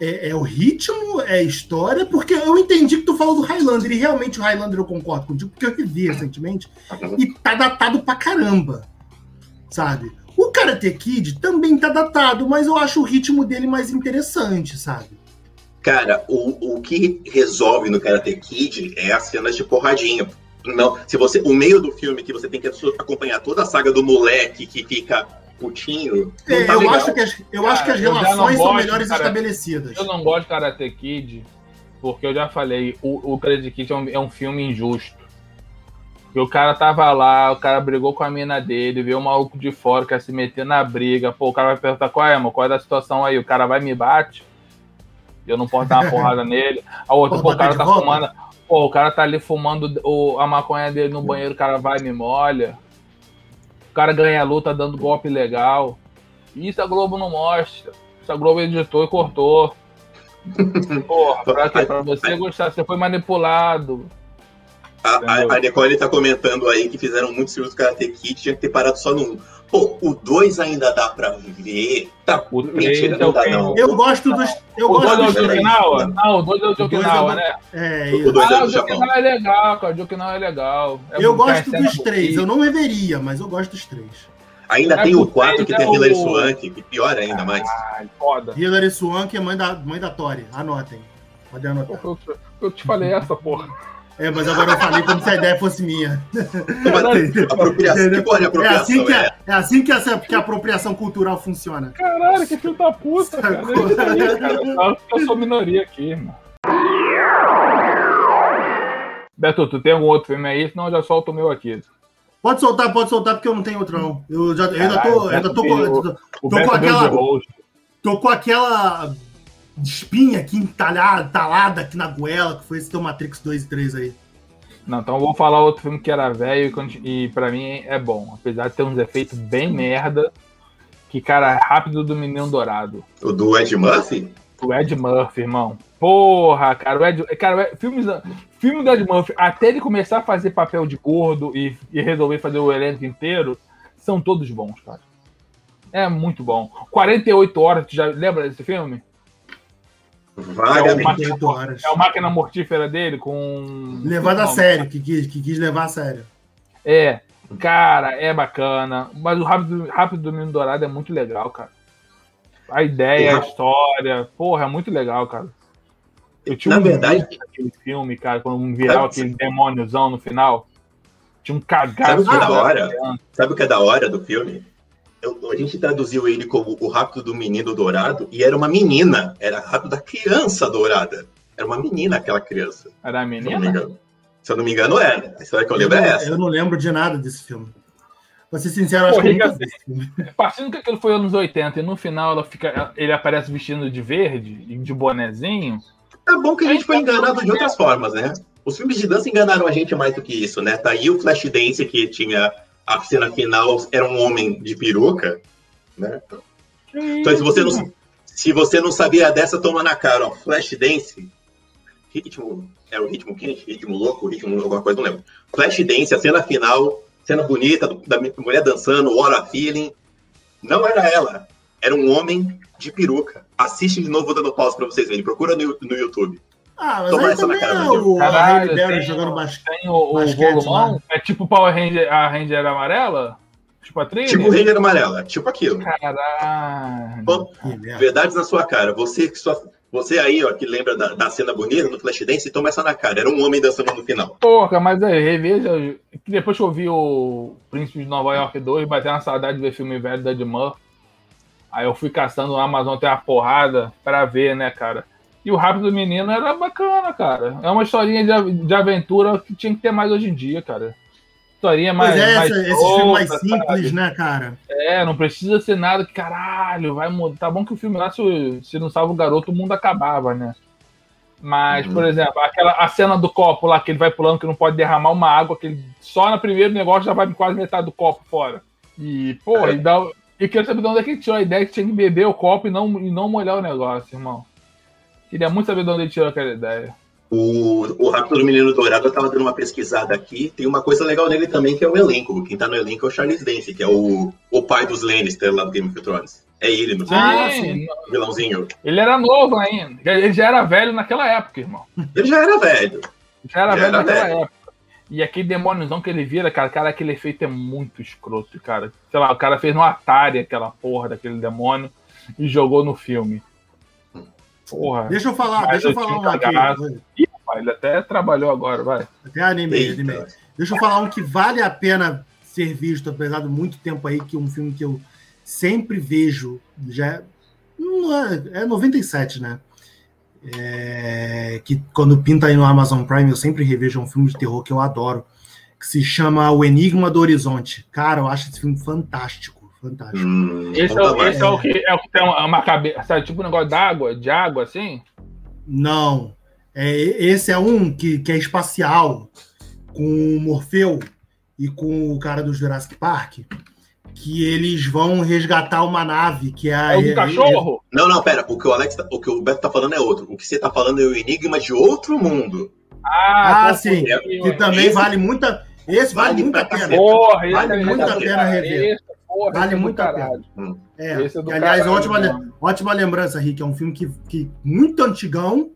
é, é o ritmo, é a história, porque eu entendi que tu falou do Highlander, e realmente o Highlander eu concordo contigo, porque eu revi recentemente, e tá datado pra caramba, sabe? O Karate Kid também tá datado, mas eu acho o ritmo dele mais interessante, sabe? Cara, o, o que resolve no Karate Kid é as cenas de porradinha. Não, se você, o meio do filme que você tem que acompanhar toda a saga do moleque que fica putinho. É, tá eu, legal. acho que as, eu Cara, acho que as relações são melhores cara. estabelecidas. Eu não gosto de Karate Kid, porque eu já falei, o, o Karate Kid é um, é um filme injusto. E o cara tava lá, o cara brigou com a mina dele, veio o maluco de fora, quer se meter na briga. Pô, o cara vai perguntar qual é, mano, qual é da situação aí? O cara vai e me bate. Eu não posso dar uma porrada nele. A outra, Pô, o cara tá volta? fumando. Pô, o cara tá ali fumando o, a maconha dele no banheiro, o cara vai e me molha. O cara ganha a luta dando golpe legal. Isso a Globo não mostra. Isso a Globo editou e cortou. Porra, pra? Pra você gostar, você foi manipulado. A, a, a Nicole tá comentando aí que fizeram muitos filmes do Karate Kid, tinha que ter parado só no 1. Pô, o 2 ainda dá pra ver. Tá, O mentira, é não o dá não. Eu gosto dos. Eu O gosto 2 é o. Okinawa? Não, o 2 é o O dois é Okinawa, o- né? É, O isso. dois é Ah, do o Japão. Okinawa é legal, cara. O Okinawa é legal. É Eu gosto dos do três. Kid. Eu não reveria, mas eu gosto dos três. Ainda É tem o porque 4 que é tem a Hilary o- Swank, que pior ainda mais. Ai, foda. Hilary Swank é mãe da, mãe da Tori. Anotem. Pode anotar. Eu te falei essa, porra. É, mas agora eu falei como se a ideia fosse minha. Apropriação, que porra de É apropriação assim que, é? a, é assim que, essa, que a apropriação cultural funciona. Caralho, que filho da puta, cara. É aí, cara. Eu- sou minoria aqui, mano. Beto, tu tem algum outro filme aí? Senão eu já solto o meu aqui. Pode soltar, pode soltar, porque eu não tenho outro, não. Eu, já, eu ainda tô, Caralho, ainda tô, Beto tô, Tô Beto com aquela- tô com aquela espinha aqui entalhada, talada aqui na goela, que foi esse teu Matrix 2 e 3 aí. Não, então eu vou falar outro filme que era velho e pra mim é bom. Apesar de ter uns efeitos bem merda. Que, cara, rápido do Menino Dourado. O do Ed Murphy? O Ed Murphy, irmão. Porra, cara, o Ed, cara, o Ed- filmes, filme do Ed Murphy, até ele começar a fazer papel de gordo e, e resolver fazer o elenco inteiro, são todos bons, cara. É muito bom. 48 horas, tu já lembra desse filme? Vagamente. 48 horas. É a máquina mortífera dele com. Levado a sério, que quis, que quis levar a sério. É, cara, é bacana. Mas o Rápido, Rápido do Menino Dourado é muito legal, cara. A ideia, a Porra. história, porra, é muito legal, cara. Eu tinha Na um verdade- medo daquele filme, cara, quando virava Sabe- aquele demôniozão no final. Tinha um cagaço. Sabe o que é da hora? Sabe o que é da hora do filme? Eu- a gente traduziu ele como o Rápido do Menino Dourado e era uma menina. Era Rápido da Criança Dourada. Era uma menina aquela criança. Era a Se eu não me menina? engano. Se eu não me engano, era. A história que eu Eu lembro não, é essa. eu não lembro de nada desse filme. Pra ser sincero, eu acho Pô, que eu nunca. Partindo que aquilo foi anos 80 e no final ela fica, ele aparece vestindo de verde e de bonezinho. Tá bom que a gente foi enganado de outras formas, né? Os filmes de dança enganaram a gente mais do que isso, né? Tá aí o Flashdance que tinha a cena final, era um homem de peruca, né? Então, se você não, se você não sabia dessa, toma na cara, ó. Flashdance, ritmo, é o ritmo quente, ritmo louco, ritmo alguma coisa, não lembro. Flashdance, a cena final, cena bonita da mulher dançando, What a Feeling. Não era ela, era um homem de peruca. Assiste de novo dando pausa pra vocês verem, procura no, no YouTube. Ah, mas Toma aí também cara, é o Caralho, tem jogando o- basquete. Tem o, o volumão? lá. É tipo Power Ranger, a Ranger amarela? Tipo a trilha? Tipo o Ranger Amarela, tipo aquilo. Caralho. Bom. Verdades na sua cara. Você que só. Você aí, ó, que lembra da, da cena bonita do Flashdance, toma essa na cara. Era um homem dançando no final. Porra, mas aí, reveja. Depois que eu vi o Príncipe de Nova York 2, bateu uma saudade de ver filme velho da Ed Murphy. Aí eu fui caçando no Amazon até a porrada pra ver, né, cara? E o Rápido do Menino era bacana, cara. É uma historinha de, de aventura que tinha que ter mais hoje em dia, cara. Historinha mais. Pois é, mais essa, esses filmes mais simples, sabe? né, cara? É, não precisa ser nada que, caralho, vai mudar. Tá bom que o filme lá, se, se não salva o garoto, o mundo acabava, né? Mas, Uhum. por exemplo, aquela, a cena do copo lá, que ele vai pulando, que não pode derramar uma água, que ele, só no primeiro negócio já vai quase metade do copo fora. E, porra, É. e, dá, e quero saber de onde é que ele tirou a ideia que tinha que beber o copo e não, e não molhar o negócio, irmão. Queria muito saber de onde ele tirou aquela ideia. O, o Rápido do Menino Dourado, eu tava dando uma pesquisada aqui. Tem uma coisa legal nele também, que é o elenco. Quem tá no elenco é o Charles Dance, que é o, o pai dos Lannister lá do Game of Thrones. É ele, não sei, Ah, Sim, vilãozinho. ele era novo ainda. Ele já era velho naquela época, irmão. Ele já era velho. Já era Já velho era naquela velho. época. E aquele demôniozão que ele vira, cara, cara, aquele efeito é muito escroto, cara. Sei lá, o cara fez no Atari aquela porra daquele demônio e jogou no filme. Porra. Deixa eu falar, Mas deixa eu eu falar um aqui. Ih, rapaz, ele até trabalhou agora, vai. Até animei, Eita. animei. Deixa eu falar um que vale a pena ser visto, apesar de muito tempo aí, que é um filme que eu sempre vejo, já é, é 97, né? É, que quando pinta aí no Amazon Prime, eu sempre revejo um filme de terror que eu adoro, que se chama O Enigma do Horizonte. Cara, eu acho esse filme fantástico, fantástico. Hum, Esse, é, conta o- mais. esse é o que, é o que tem uma, uma cabeça, sabe, tipo um negócio d'água, de água, assim? Não. É, esse é um que, que é espacial, com o Morfeu e com o cara do Jurassic Park, que eles vão resgatar uma nave que é a. É o do cachorro? Não, não, pera. O que o Alex, tá- o que o Beto tá falando é outro. O que você tá falando é o enigma de outro mundo. Ah, confundi, sim. mano. Que também Esse- vale muita. Esse vale, Vale muito a pra pena. Porra, Vale é muito do a pena rever. Porra, Vale é muito a. É, Esse é do que, aliás, caralho, ótima, mano. ótima lembrança, Rick. É um filme que, que muito antigão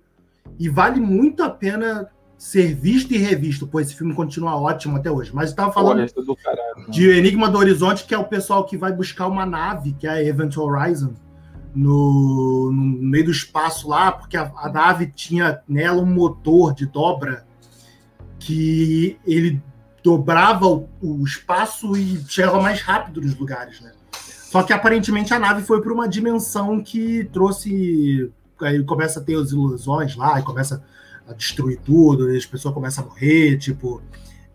e vale muito a pena ser visto e revisto. Pô, esse filme continua ótimo até hoje. Mas estava falando Porra, é caralho. de Enigma do Horizonte, que é o pessoal que vai buscar uma nave, que é a Event Horizon, no, no meio do espaço lá, porque a, a nave tinha nela um motor de dobra que ele dobrava o, o espaço e chegava mais rápido nos lugares, né? Só que aparentemente a nave foi para uma dimensão que trouxe. Aí começa a ter as ilusões lá, e começa a destruir tudo, e as pessoas começam a morrer, tipo.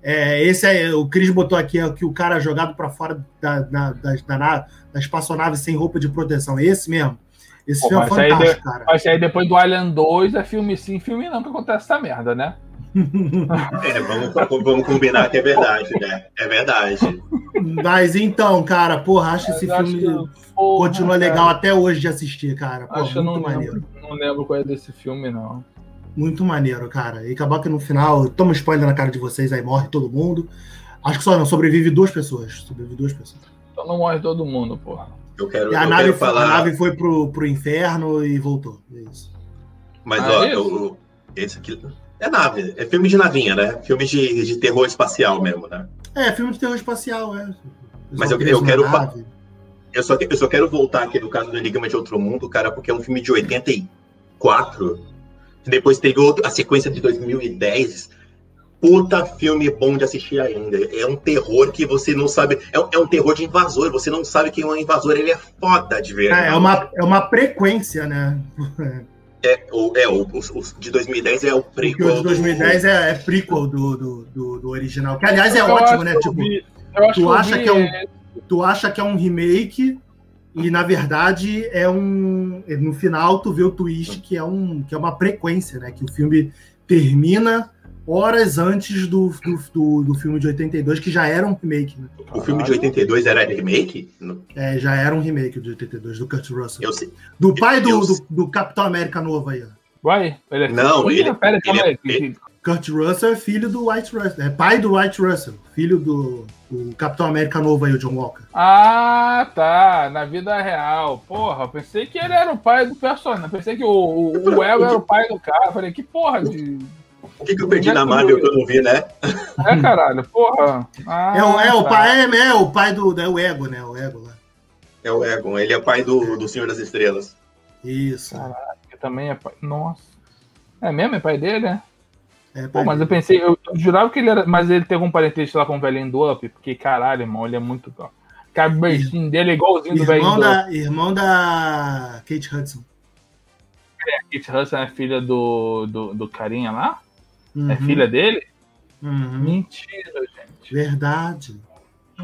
É, esse é o Cris botou aqui é que o cara jogado para fora da, da, da, da, da espaçonave sem roupa de proteção. Esse mesmo. Esse Pô, filme é fantástico, cara. Mas aí depois do Alien 2 é filme sim, filme não, que acontece essa merda, né? É, vamos, vamos combinar que é verdade, né? É verdade. Mas então, cara, porra, acho esse Eu acho filme que- porra, continua cara, legal até hoje de assistir, cara. Pô, Acho que eu não muito maneiro. lembro, não lembro qual é desse filme, não. Muito maneiro, cara. E acabou que no final, toma spoiler na cara de vocês, aí morre todo mundo. Acho que só não, sobrevive duas pessoas. Sobrevive duas pessoas. Então não morre todo mundo, porra. Eu quero, E a eu nave, quero foi- falar. a nave foi pro, pro inferno e voltou. É isso. Mas, Ah, ó, é isso? eu- esse aqui. É nave, é filme de navinha, né? Filme de, de terror espacial mesmo, né? É, filme de terror espacial, é. Mas eu- eu quero nave. Eu só, eu só quero voltar aqui no caso do Enigma de Outro Mundo, cara, porque é um filme de 84. Depois teve outro, a sequência de 2010. Puta filme bom de assistir ainda. É um terror que você não sabe. É, um- é um terror de invasor. Você não sabe quem é um invasor. Ele é foda de ver. É, é uma, é uma frequência, né? É, o, é, o, o- o de 2010 é o prequel. o de 2010 é, é prequel do, do, do, do original. Que, aliás, é Eu ótimo, né? Tipo, vi- tu acha que é um- tu acha que é um remake e na verdade é um no final tu vê o twist que é um que é uma frequência né que o filme termina horas antes do, do, do, do filme de 82 que já era um remake né? O filme de 82 era remake? é, já era um remake de 82 do Kurt Russell Eu sei. do pai do, eu- do, do Capitão América novo aí ó. Vai, ele é Não, ele- Pera, calma ele- aí. ele- Kurt Russell é filho do White Russell é pai do White Russell filho do, do Capitão América novo aí o John Walker Ah, tá. Na vida real. Porra, pensei que ele era o pai do personagem. Pensei que o, o, o El era o pai do cara. Falei, que porra de. O que, que eu perdi na Marvel que eu não vi, né? É, caralho, porra. Ah, é, o, é o tá. pai é, é o pai do é o Ego né o Ego lá É o Egon. Ele é pai do, do Senhor das Estrelas. isso Que também é pai. Nossa. É mesmo? É pai dele, né? é, Pô, pai mas eu pensei, eu, eu jurava que ele era. Mas ele teve um parentesco lá com o velhinho do Up, porque caralho, irmão, ele é muito. ó, Cabecinho dele é igualzinho do velhinho Irmão do Up. da, irmão da Kate Hudson. Kit Hudson é filha do, do, do carinha lá? É Uhum, filha dele? uhum. Mentira, gente. Verdade.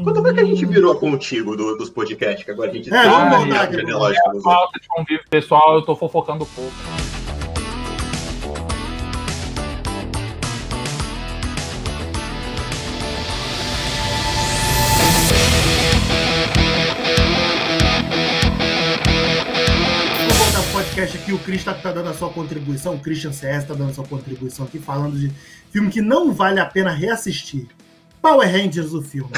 Quando foi que a gente virou contigo do- dos podcasts? Que agora a gente É, tem vamos voltar aqui, outros. Falta de convívio pessoal, eu tô fofocando um pouco. O Cris tá, tá dando a sua contribuição, o Christian CS tá dando a sua contribuição aqui, falando de filme que não vale a pena reassistir. Power Rangers, o filme.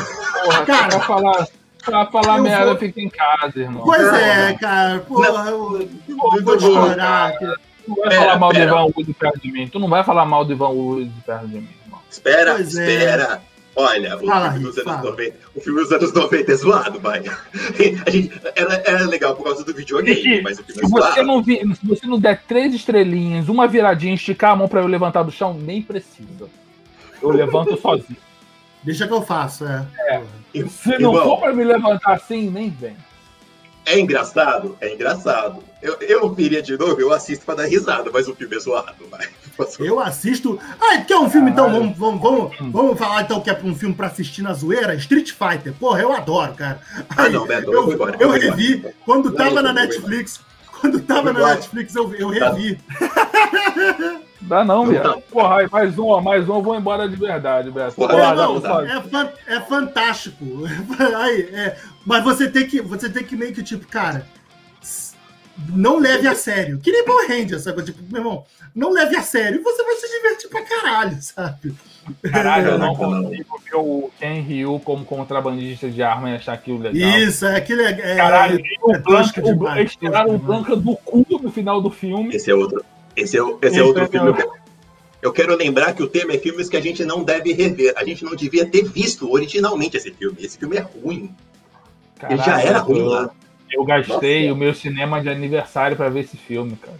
Porra, Cara, pra falar, pra falar merda, vou- fica em casa, irmão. Pois é, cara. Porra, eu, eu vou chorar. Tu não vai Pera, falar mal pera. do Ivan Wood perto de mim. Tu não vai falar mal do Ivan Wood perto de mim, irmão. Espera, Pois é. Olha, o Fala, filme, dos anos fala. 90, o filme dos anos 90 é zoado, vai. A gente, era, era legal por causa do videogame, Rick, mas o filme Se é você, zoado. não vi, se você não der três estrelinhas, uma viradinha, esticar a mão pra eu levantar do chão, nem precisa. Eu levanto sozinho. Deixa que eu faço, é. E- Se não irmão, for pra me levantar assim, nem vem. É engraçado? É engraçado. Eu, eu viria de novo, eu assisto pra dar risada, mas o filme é zoado, vai. Eu assisto. Ah, que é um filme, então, vamos, vamos, vamos, vamos falar então que é um filme pra assistir na zoeira? Street Fighter. Porra, eu adoro, cara. Ah, Aí, não, Beto, eu, eu embora, eu embora. revi. Quando tava eu na Netflix. Quando tava na. Netflix, eu, eu Tá. Dá não, Não viado. Porra, aí, mais um, ó, mais um, eu vou embora de verdade, Beto. Porra, É, lá, não, dá. é, fan- é fantástico. Aí, é, mas você tem que, você tem que meio que tipo, cara, não leve a sério. Que nem Power Rangers, sabe? Tipo, meu irmão, não leve a sério. Você vai se divertir pra caralho, sabe? Caralho, eu não não. consigo ver o Ken Ryu como contrabandista de arma e achar aquilo legal. Isso, é aquilo é. é- Caralho, o é Blanca, tosco o, demais, eles tiraram o. Blanca do cu no final do filme. Esse é outro. Esse é, esse é Esse outro é filme. Eu quero- lembrar que o tema é filmes que a gente não deve rever. A gente não devia ter visto originalmente esse filme. Esse filme é ruim. Ele já era ruim eu- lá. Eu gastei Nossa. o meu cinema de aniversário pra ver esse filme, cara.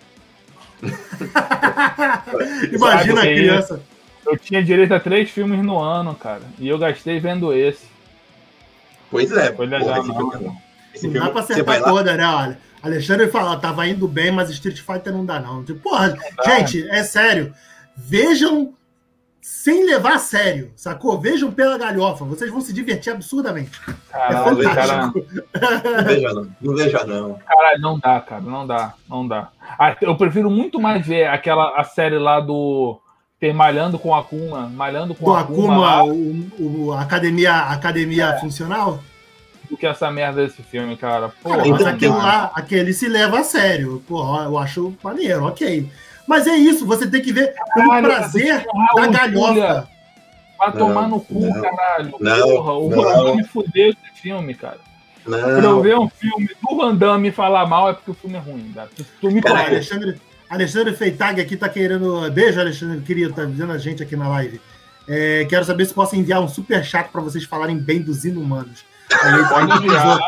Imagina a criança. Eu tinha direito a três filmes no ano, cara. E eu gastei vendo esse. Pois é. Foi legal, porra, esse não. filme é Não dá pra acertar toda, né? Olha, Alexandre fala, tava indo bem, mas Street Fighter não dá, não. Tipo, porra, gente, é sério. Vejam sem levar a sério, sacou? Vejam pela galhofa. Vocês vão se divertir absurdamente. É Caralho, cara, fantástico. não veja não. Não veja não. caralho, não dá, cara. Não dá, não dá. Ah, Eu prefiro muito mais ver aquela a série lá do. Tem Malhando com Akuma. Malhando com Do Akuma, lá, Akuma, o, o- a academia, a academia funcional. Do que essa merda desse filme, cara. Porra, Cara, Então, não aquele lá, aquele se leva a sério. Porra, eu acho maneiro, ok. Mas é isso, você tem que ver pelo Caralho, prazer da galhofa. Vai tomar Não, no cu, não, caralho. não, Porra, o não. Van Damme fudeu esse filme, cara. Pra eu Não. ver um filme do Van Damme falar mal é porque o filme é ruim, cara. Tu, tu me conhece. Alexandre, Alexandre Feitag aqui tá querendo. Beijo, Alexandre, querido, tá dizendo a gente aqui na live. É, quero saber se posso enviar um super chat pra vocês falarem bem dos inumanos. Aí, Pode aí enviar. pisou,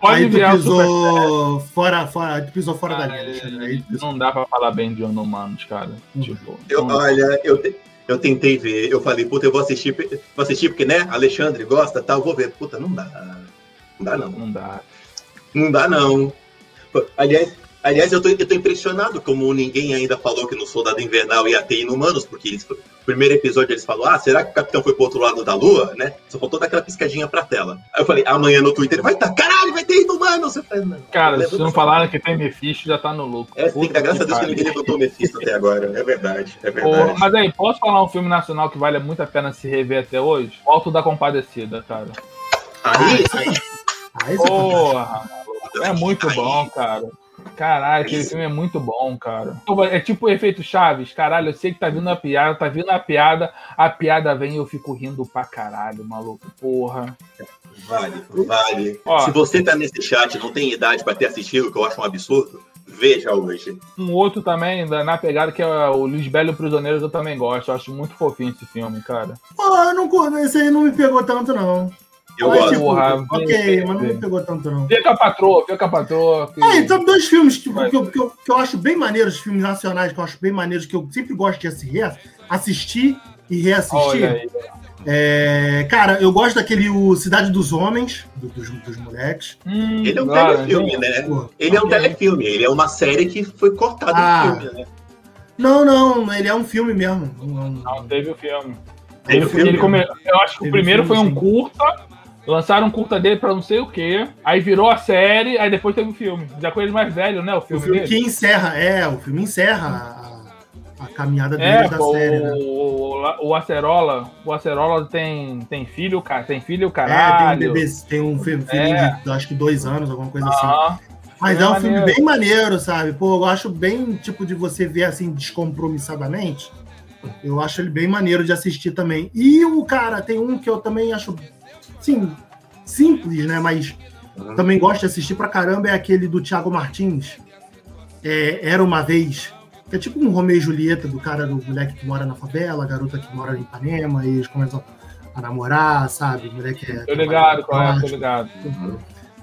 Pode aí tu pisou fora, fora, tu pisou fora da linha, Alexandre. Aí Não dá pra falar bem de Humanos, cara. Tipo, Eu, não- olha, eu, te- eu tentei ver, eu falei, puta, eu vou assistir, vou assistir porque, né, Alexandre gosta, tal, vou ver. Puta, não dá. Não dá, não. não dá. Não dá, não. Aliás, aliás eu, tô, eu tô impressionado como ninguém ainda falou que no Soldado Invernal ia ter inumanos, porque eles, no primeiro episódio eles falaram, ah, será que o Capitão foi pro outro lado da Lua, né? Só faltou dar aquela piscadinha pra tela. Aí eu falei, amanhã no Twitter vai estar, caralho, vai ter inumanos! Eu falei, não. Cara, se não falaram que tem Mephisto, já tá no lucro. É, tem que dar graças a Deus que ninguém levantou o Mephisto até agora. É verdade, é Pô, verdade. mas aí, posso falar um filme nacional que vale muito a pena se rever até hoje? O Alto da Compadecida, cara. Aí, fantástico. Porra, é muito aí, bom, cara. Caralho, aquele filme é muito bom, cara. É tipo o efeito Chaves. Caralho, eu sei que tá vindo a piada, tá vindo a piada, a piada vem e eu fico rindo pra caralho, maluco. Porra. Vale, vale. Ó. Se você tá nesse chat e não tem idade pra ter assistido, que eu acho um absurdo, veja hoje. Um outro também, na pegada, que é o Lisbelo Prisioneiros, eu também gosto. Eu acho muito fofinho esse filme, cara. Pô, eu não, curto, esse aí não me pegou tanto, não. Eu Mas, gosto. tipo, Porra, ok, mas não me pegou tanto, não. Vê com a patroa, vê com a patroa. que- Ah, então dois filmes que, que, eu, que, eu, que eu acho bem maneiros, filmes nacionais que eu acho bem maneiros, que eu sempre gosto de assi- assistir e reassistir. Olha aí. É, cara, eu gosto daquele o Cidade dos Homens, do- dos, dos moleques. Hum, Ele é um claro, telefilme, gente. né? Pô, Ele é um telefilme, ele é uma série que foi cortada Ah. do filme, né? Não, não, ele é um filme mesmo. Não, Não, teve o filme. Teve Ele, o filme? ele come- Eu acho que Teve o primeiro filme, foi um sim. curta, lançaram um curta dele pra não sei o quê, aí virou a série, aí depois teve o filme. Já com ele mais velho, né? O O filme, filme dele. que encerra, é, o filme encerra a, a caminhada É, deles da pô, série, né? o, o Acerola, o Acerola tem, tem filho, cara, tem filho, É, tem um caralho. bebê, tem um fi- filhinho É. de acho que dois anos, alguma coisa assim. Aham. Mas é é um filme maneiro. bem maneiro, sabe? Pô, eu acho bem, tipo, de você ver assim, descompromissadamente. Eu acho ele bem maneiro de assistir também. E o cara, tem um que eu também acho, sim, simples, né? Mas Uhum. também gosto de assistir pra caramba, é aquele do Thiago Martins. É, Era uma vez. Que é tipo um Romeu e Julieta do cara, do moleque que mora na favela, a garota que mora em Ipanema, e eles começam a namorar, sabe? Mulher que é. Tô ligado, qual é, tô ligado.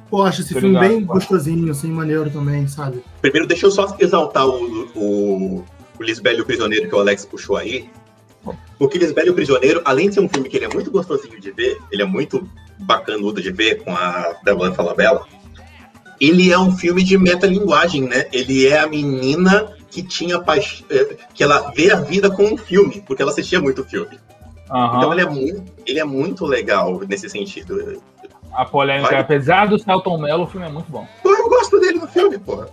Pô, acho esse Tô filme ligado, bem gostosinho, assim, maneiro também, sabe? Primeiro, deixa eu só exaltar o, o, o Lisbelo e o Prisioneiro que o Alex puxou aí. Porque Lisbelo e o Prisioneiro, além de ser um filme que ele é muito gostosinho de ver, ele é muito bacanudo de ver com a Devlan Falabella, ele é um filme de metalinguagem, né? Ele é a menina que tinha paix... eh, que ela vê a vida como um filme, porque ela assistia muito filme. Aham. Então ele é, muito, ele é muito legal nesse sentido. A polêmica, Vai. apesar do Celton Mello, o filme é muito bom. Pô, eu gosto dele no filme, porra.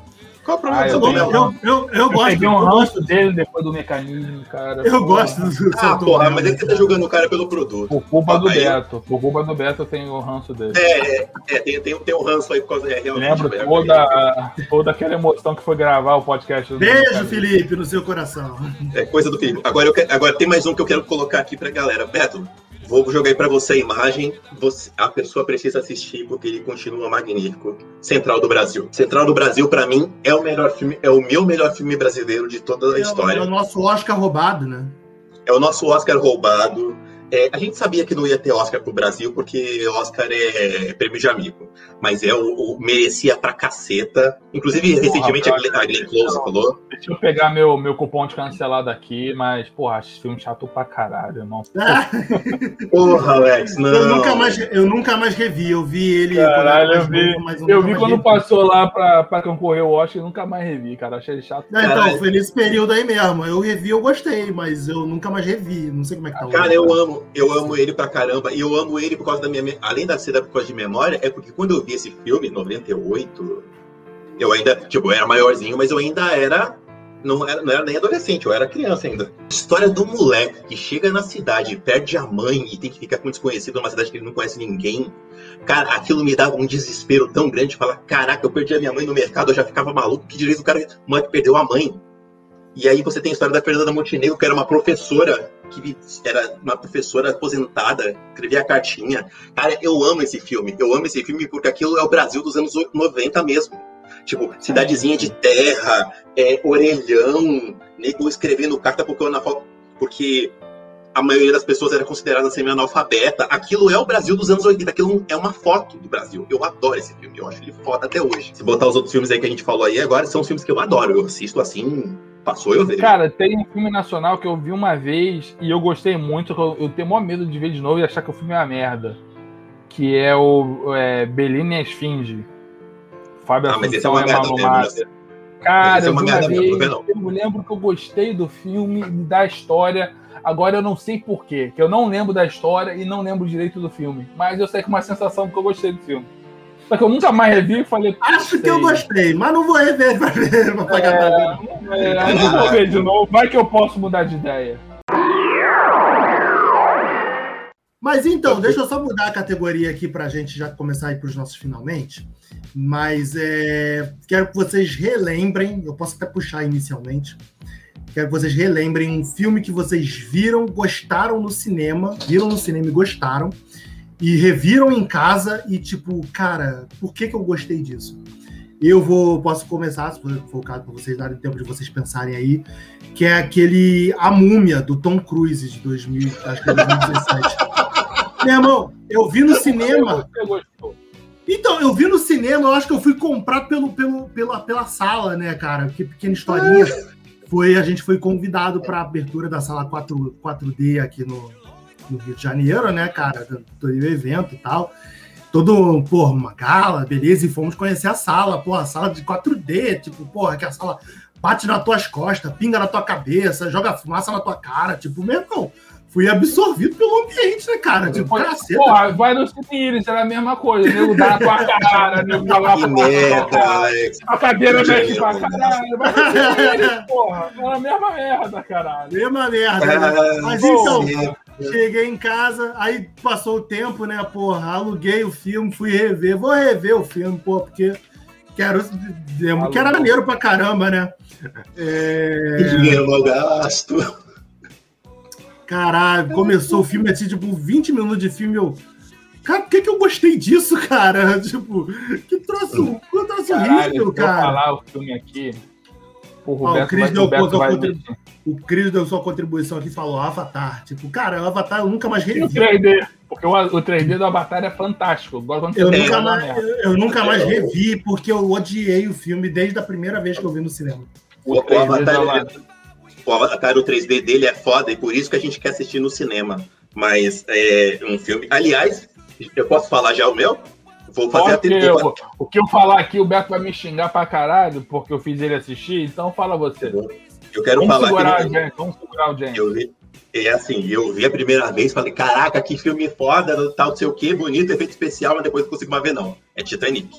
Qual o problema Ah, do Mello? Eu, eu, eu, Eu gosto, peguei eu um gosto, ranço dele depois do mecanismo, cara. eu gosto do Ah, porra, mas é que você tá julgando o cara pelo produto. Por culpa do Aí- Beto. Por culpa do Beto tenho o ranço dele. É, é, é, tem, tem, tem um ranço aí por causa é, lembro é, toda, toda aquela emoção que foi gravar o podcast do Beijo. Felipe, no seu coração. É coisa do Felipe. Agora, eu que- agora tem mais um que eu quero colocar aqui pra galera. Beto, vou jogar aí pra você a imagem. Você- a pessoa precisa assistir porque ele continua magnífico. Central do Brasil. Central do Brasil, pra mim, é o melhor filme, é o meu melhor filme brasileiro de toda a É história. É o nosso Oscar roubado, né? É o nosso Oscar roubado. É, a gente sabia que não ia ter Oscar pro Brasil, porque Oscar é prêmio de amigo. Mas é o, o- merecia pra caceta. Inclusive, Porra, recentemente a. Glenn, a Glenn Close falou. Deixa eu pegar meu, meu cupom de cancelado aqui, mas, porra, acho esse filme chato pra caralho, não. Porra, Alex, não. Eu nunca, mais, eu nunca mais revi. Eu vi ele Caralho, eu vi. novo, Eu nunca vi quando revi. passou lá pra, pra concorrer o Oscar e nunca mais revi, cara. Achei ele chato. Não, então, foi nesse período aí mesmo. Eu revi, eu gostei, mas eu nunca mais revi. Não sei como é que tá Cara, hoje. eu amo, eu amo ele pra caramba. E eu amo ele por causa da minha. Além da ser por causa de memória, é porque quando eu vi esse filme, em 98, eu ainda, tipo, eu era maiorzinho, mas eu ainda era. Não era, não era nem adolescente, eu era criança ainda. História do moleque que chega na cidade, perde a mãe e tem que ficar com um desconhecido numa cidade que ele não conhece ninguém. Cara, aquilo me dava um desespero tão grande de falar: caraca, eu perdi a minha mãe no mercado, eu já ficava maluco. Que direito o cara, o moleque perdeu a mãe. E aí você tem a história da Fernanda Montenegro, que era uma professora, que era uma professora aposentada, escrevia cartinha. Cara, eu amo esse filme. Eu amo esse filme porque aquilo é o Brasil dos anos 90 mesmo. Tipo, cidadezinha de terra, é, orelhão, nego escrevendo carta porque, analfa- porque a maioria das pessoas era considerada semi-analfabeta. Aquilo é o Brasil dos anos 80. Aquilo é uma foto do Brasil. Eu adoro esse filme. Eu acho ele foda até hoje. Se botar os outros filmes aí que a gente falou aí agora, são filmes que eu adoro. Eu assisto assim, passou eu vejo. Cara, tem um filme nacional que eu vi uma vez e eu gostei muito, eu, eu tenho maior medo de ver de novo e achar que o filme é uma merda. Que é o é, Belina e a Esfinge. Fábio Ah, mas esse é Assunção uma merda mesmo. Né? Cara, é eu uma merda mesmo, vez, vê não. eu lembro que eu gostei do filme, da história. Agora eu não sei porquê, que eu não lembro da história e não lembro direito do filme. Mas eu sei que é uma sensação que eu gostei do filme. Só que eu nunca mais revi e falei. Acho que eu gostei, mas não vou rever pra ver. Pra pagar pra ver. É, aí eu vou ver de novo. Vai que eu posso mudar de ideia. Mas então, deixa eu só mudar a categoria aqui para a gente já começar a ir para os nossos finalmente. Mas é, quero que vocês relembrem, eu posso até puxar inicialmente. Quero que vocês relembrem um filme que vocês viram, gostaram no cinema, viram no cinema e gostaram, e reviram em casa e tipo, cara, por que, que eu gostei disso? Eu vou, posso começar, se for o caso, para vocês darem tempo de vocês pensarem aí, que é aquele A Múmia, do Tom Cruise, de 2000, acho que é 2017. Meu irmão, eu vi no cinema. Então, eu vi no cinema, eu acho que eu fui comprar pelo, pelo, pela, pela sala, né, cara? Que pequena historinha. Foi, a gente foi convidado para a abertura da sala 4, 4D aqui no, no Rio de Janeiro, né, cara? Do, do evento e tal. Todo, porra, uma gala, beleza, e fomos conhecer a sala, porra, a sala de 4D, tipo, porra, que a sala bate nas tuas costas, pinga na tua cabeça, joga fumaça na tua cara, tipo, meu irmão, fui absorvido pelo ambiente, né, cara? Tipo, Foi- caceta. Porra, vai no Cine Iris, era a mesma coisa. Nego dá na tua cara, nego na tua merda, cara. A cadeira mexe pra caralho. Vai no porra. Era a mesma merda, caralho. Mesma merda, né? Mas sim. então, cheguei em casa, aí passou o tempo, né, porra, aluguei o filme, fui rever, vou rever o filme, pô, porque quero, que era maneiro pra caramba, né? É, Dinheiro mal gasto. caralho, começou o filme assim, tipo, 20 minutos de filme, eu... Cara, por que, que eu gostei disso, cara? Tipo, que troço, que troço Caralho, horrível, cara. falar o filme aqui, O Roberto, o Cris vai, deu, contribu- o Cris deu sua contribuição aqui e falou Avatar. Tipo, cara, o Avatar eu nunca mais E o revi. 3D, porque o, o 3D do Avatar é fantástico. Agora Eu nunca, é mais, eu, eu nunca mais revi porque eu odiei o filme desde a primeira vez que eu vi no cinema. O, o 3D do Avatar, Avatar. ele- o Avatar, o 3D dele é foda e por isso que a gente quer assistir no cinema. Mas é um filme. Aliás, eu posso falar já o meu? Vou fazer a Porque trilha. o, o que eu falar aqui, o Beto vai me xingar pra caralho, porque eu fiz ele assistir, então fala você. Eu quero Vamos falar segurar que a gente, vamos segurar o gente. eu vi. É assim, eu vi a primeira vez, falei, caraca, que filme foda, tal, não sei o que, bonito, efeito especial, mas depois não consigo mais ver, não. É Titanic.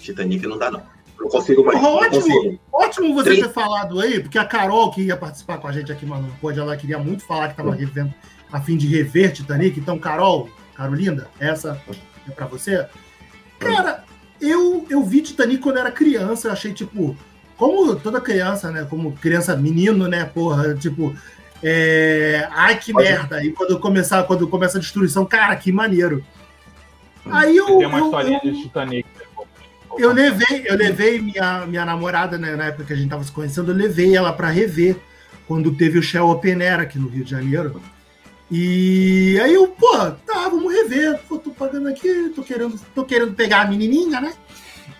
Titanic não dá, não. Não consigo mais. Porra, ótimo. consigo. Ótimo você Três- ter falado aí, porque a Carol, que ia participar com a gente aqui, mano, pode, ela queria muito falar que estava revendo, a fim de rever Titanic. Então, Carol, Carolinda, essa é pra você. Cara, eu, eu vi Titanic quando era criança, eu achei, tipo, como toda criança, né? Como criança menino, né? Porra, tipo. é, Ai, que Pode- merda! E quando começar, quando começa a destruição, cara, que maneiro. Aí eu, Tem uma eu- historinha eu- de Titanic. eu levei, eu levei minha, minha namorada, né, na época que a gente tava se conhecendo, eu levei ela para rever quando teve o Shell Open Air aqui no Rio de Janeiro. E aí eu, pô, tá, vamos rever. Pô, tô pagando aqui, tô querendo, tô querendo pegar a menininha, né?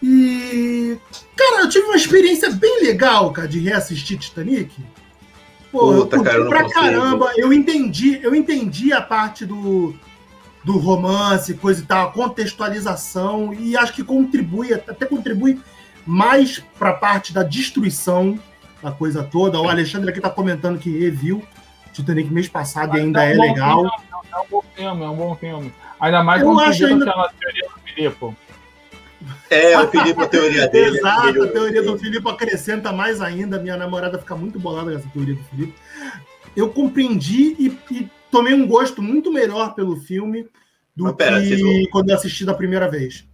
E cara, eu tive uma experiência bem legal, cara, de reassistir Titanic. Pô, eu Puta, curti cara, eu não pra consigo. caramba. Eu entendi, eu entendi a parte do do romance, coisa e tal, a contextualização, e acho que contribui, até contribui mais para a parte da destruição da coisa toda. O Alexandre aqui tá comentando que reviu Titanic mês passado e ainda é um bom legal. filme, é um bom filme, é um bom filme. Ainda mais Eu quando acho ainda- aquela teoria do Filipe. É, o Felipe, a teoria dele. Exato, a teoria do Filipe acrescenta mais ainda. Minha namorada fica muito bolada com essa teoria do Filipe. Eu compreendi e, e tomei um gosto muito melhor pelo filme do Mas pera, que vocês quando eu assisti da primeira vez.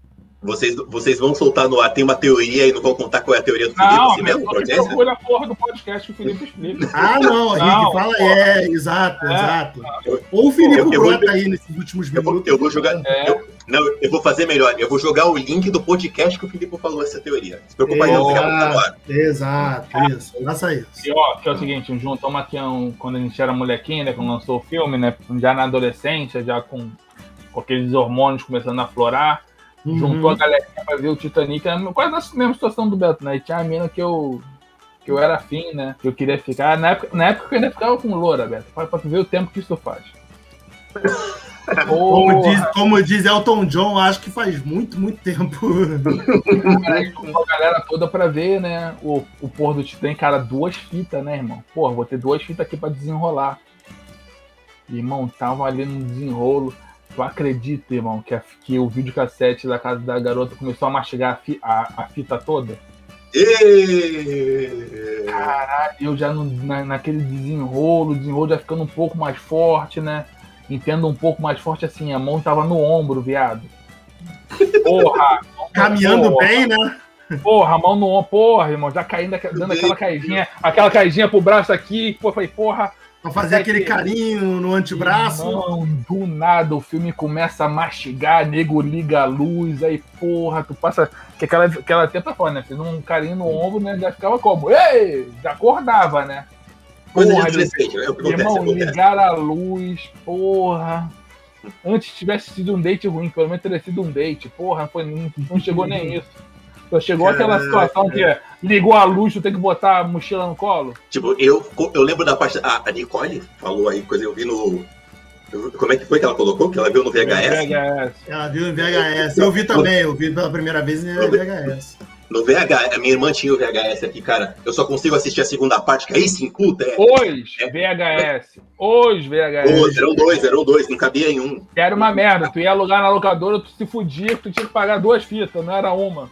Vocês, vocês vão soltar no ar, tem uma teoria e não vão contar qual é a teoria do Felipe Não, assim mesmo, procura a porra do podcast que o Felipe explica. Ah, não, gente Não, fala, é, exato, É. exato. Ou o Felipe Eu- eu vou- brota aí nesses últimos Eu vou, minutos. eu vou jogar. É. eu- não, eu vou fazer melhor. Eu vou jogar o link do podcast que o Felipe falou essa teoria. Se preocupa aí, não, ar. Exato, isso, faça isso. E ó, que é o seguinte, juntamos aqui um, quando a gente era molequinho, né? Quando lançou o filme, né? Já na adolescência, já com, com aqueles hormônios começando a aflorar. Uhum. Juntou a galerinha pra ver o Titanic, né, quase na mesma situação do Beto, né? E tinha a mina que eu. Que eu era afim, né? Que eu queria ficar. Na época, na época eu ainda ficava com loura, Beto. Pra, pra tu ver o tempo que isso faz. Como diz, como diz Elton John, acho que faz muito, muito tempo. a galera toda pra ver, né? O, o pôr do Titanic, cara, duas fitas, né, irmão? Porra, vou ter duas fitas aqui pra desenrolar. Irmão, tava ali no desenrolo. Tu acredita, irmão, que, a- que o videocassete da casa da garota começou a mastigar a, fi- a- a fita toda? Ê! Caralho, eu já no- na, naquele desenrolo, o desenrolo já ficando um pouco mais forte, né? Entendo um pouco mais forte assim, a mão tava no ombro, viado. Porra! Caminhando porra, bem, né? Porra, a mão no ombro, porra, irmão, já caindo, dando aquela caidinha, aquela caidinha pro braço aqui, pô, falei, porra, Pra fazer Até aquele que- carinho no antebraço. Não, do nada o filme começa a mastigar, nego liga a luz, aí porra, tu passa. Que aquela, aquela tempo fora, né? Fiz um carinho no ombro, né? Já ficava como? Ei! Já acordava, né? Coisa de Porra, adolescente, é o que acontece, Irmão, acontece. ligar a luz, porra. Antes tivesse sido um date ruim, pelo menos teria sido um date. Porra, não, foi, não, não chegou nem isso. Só chegou aquela Caraca. situação que é, ligou a luz, tu tem que botar a mochila no colo. Tipo, eu, eu lembro da parte. A, Nicole falou aí, coisa eu vi no. Como é que foi que ela colocou? Que ela viu no VHS? VHS. Ela viu em VHS. Eu vi também, eu vi pela primeira vez em VHS. No VHS, a minha irmã tinha o VHS aqui, cara. Eu só consigo assistir a segunda parte, que aí sim, puta, é. Hoje, VHS. Hoje, VHS. Dois, eram dois, eram dois, não cabia em um. Era uma merda. Tu ia alugar na locadora, tu se fudia, tu tinha que pagar duas fitas, não era uma.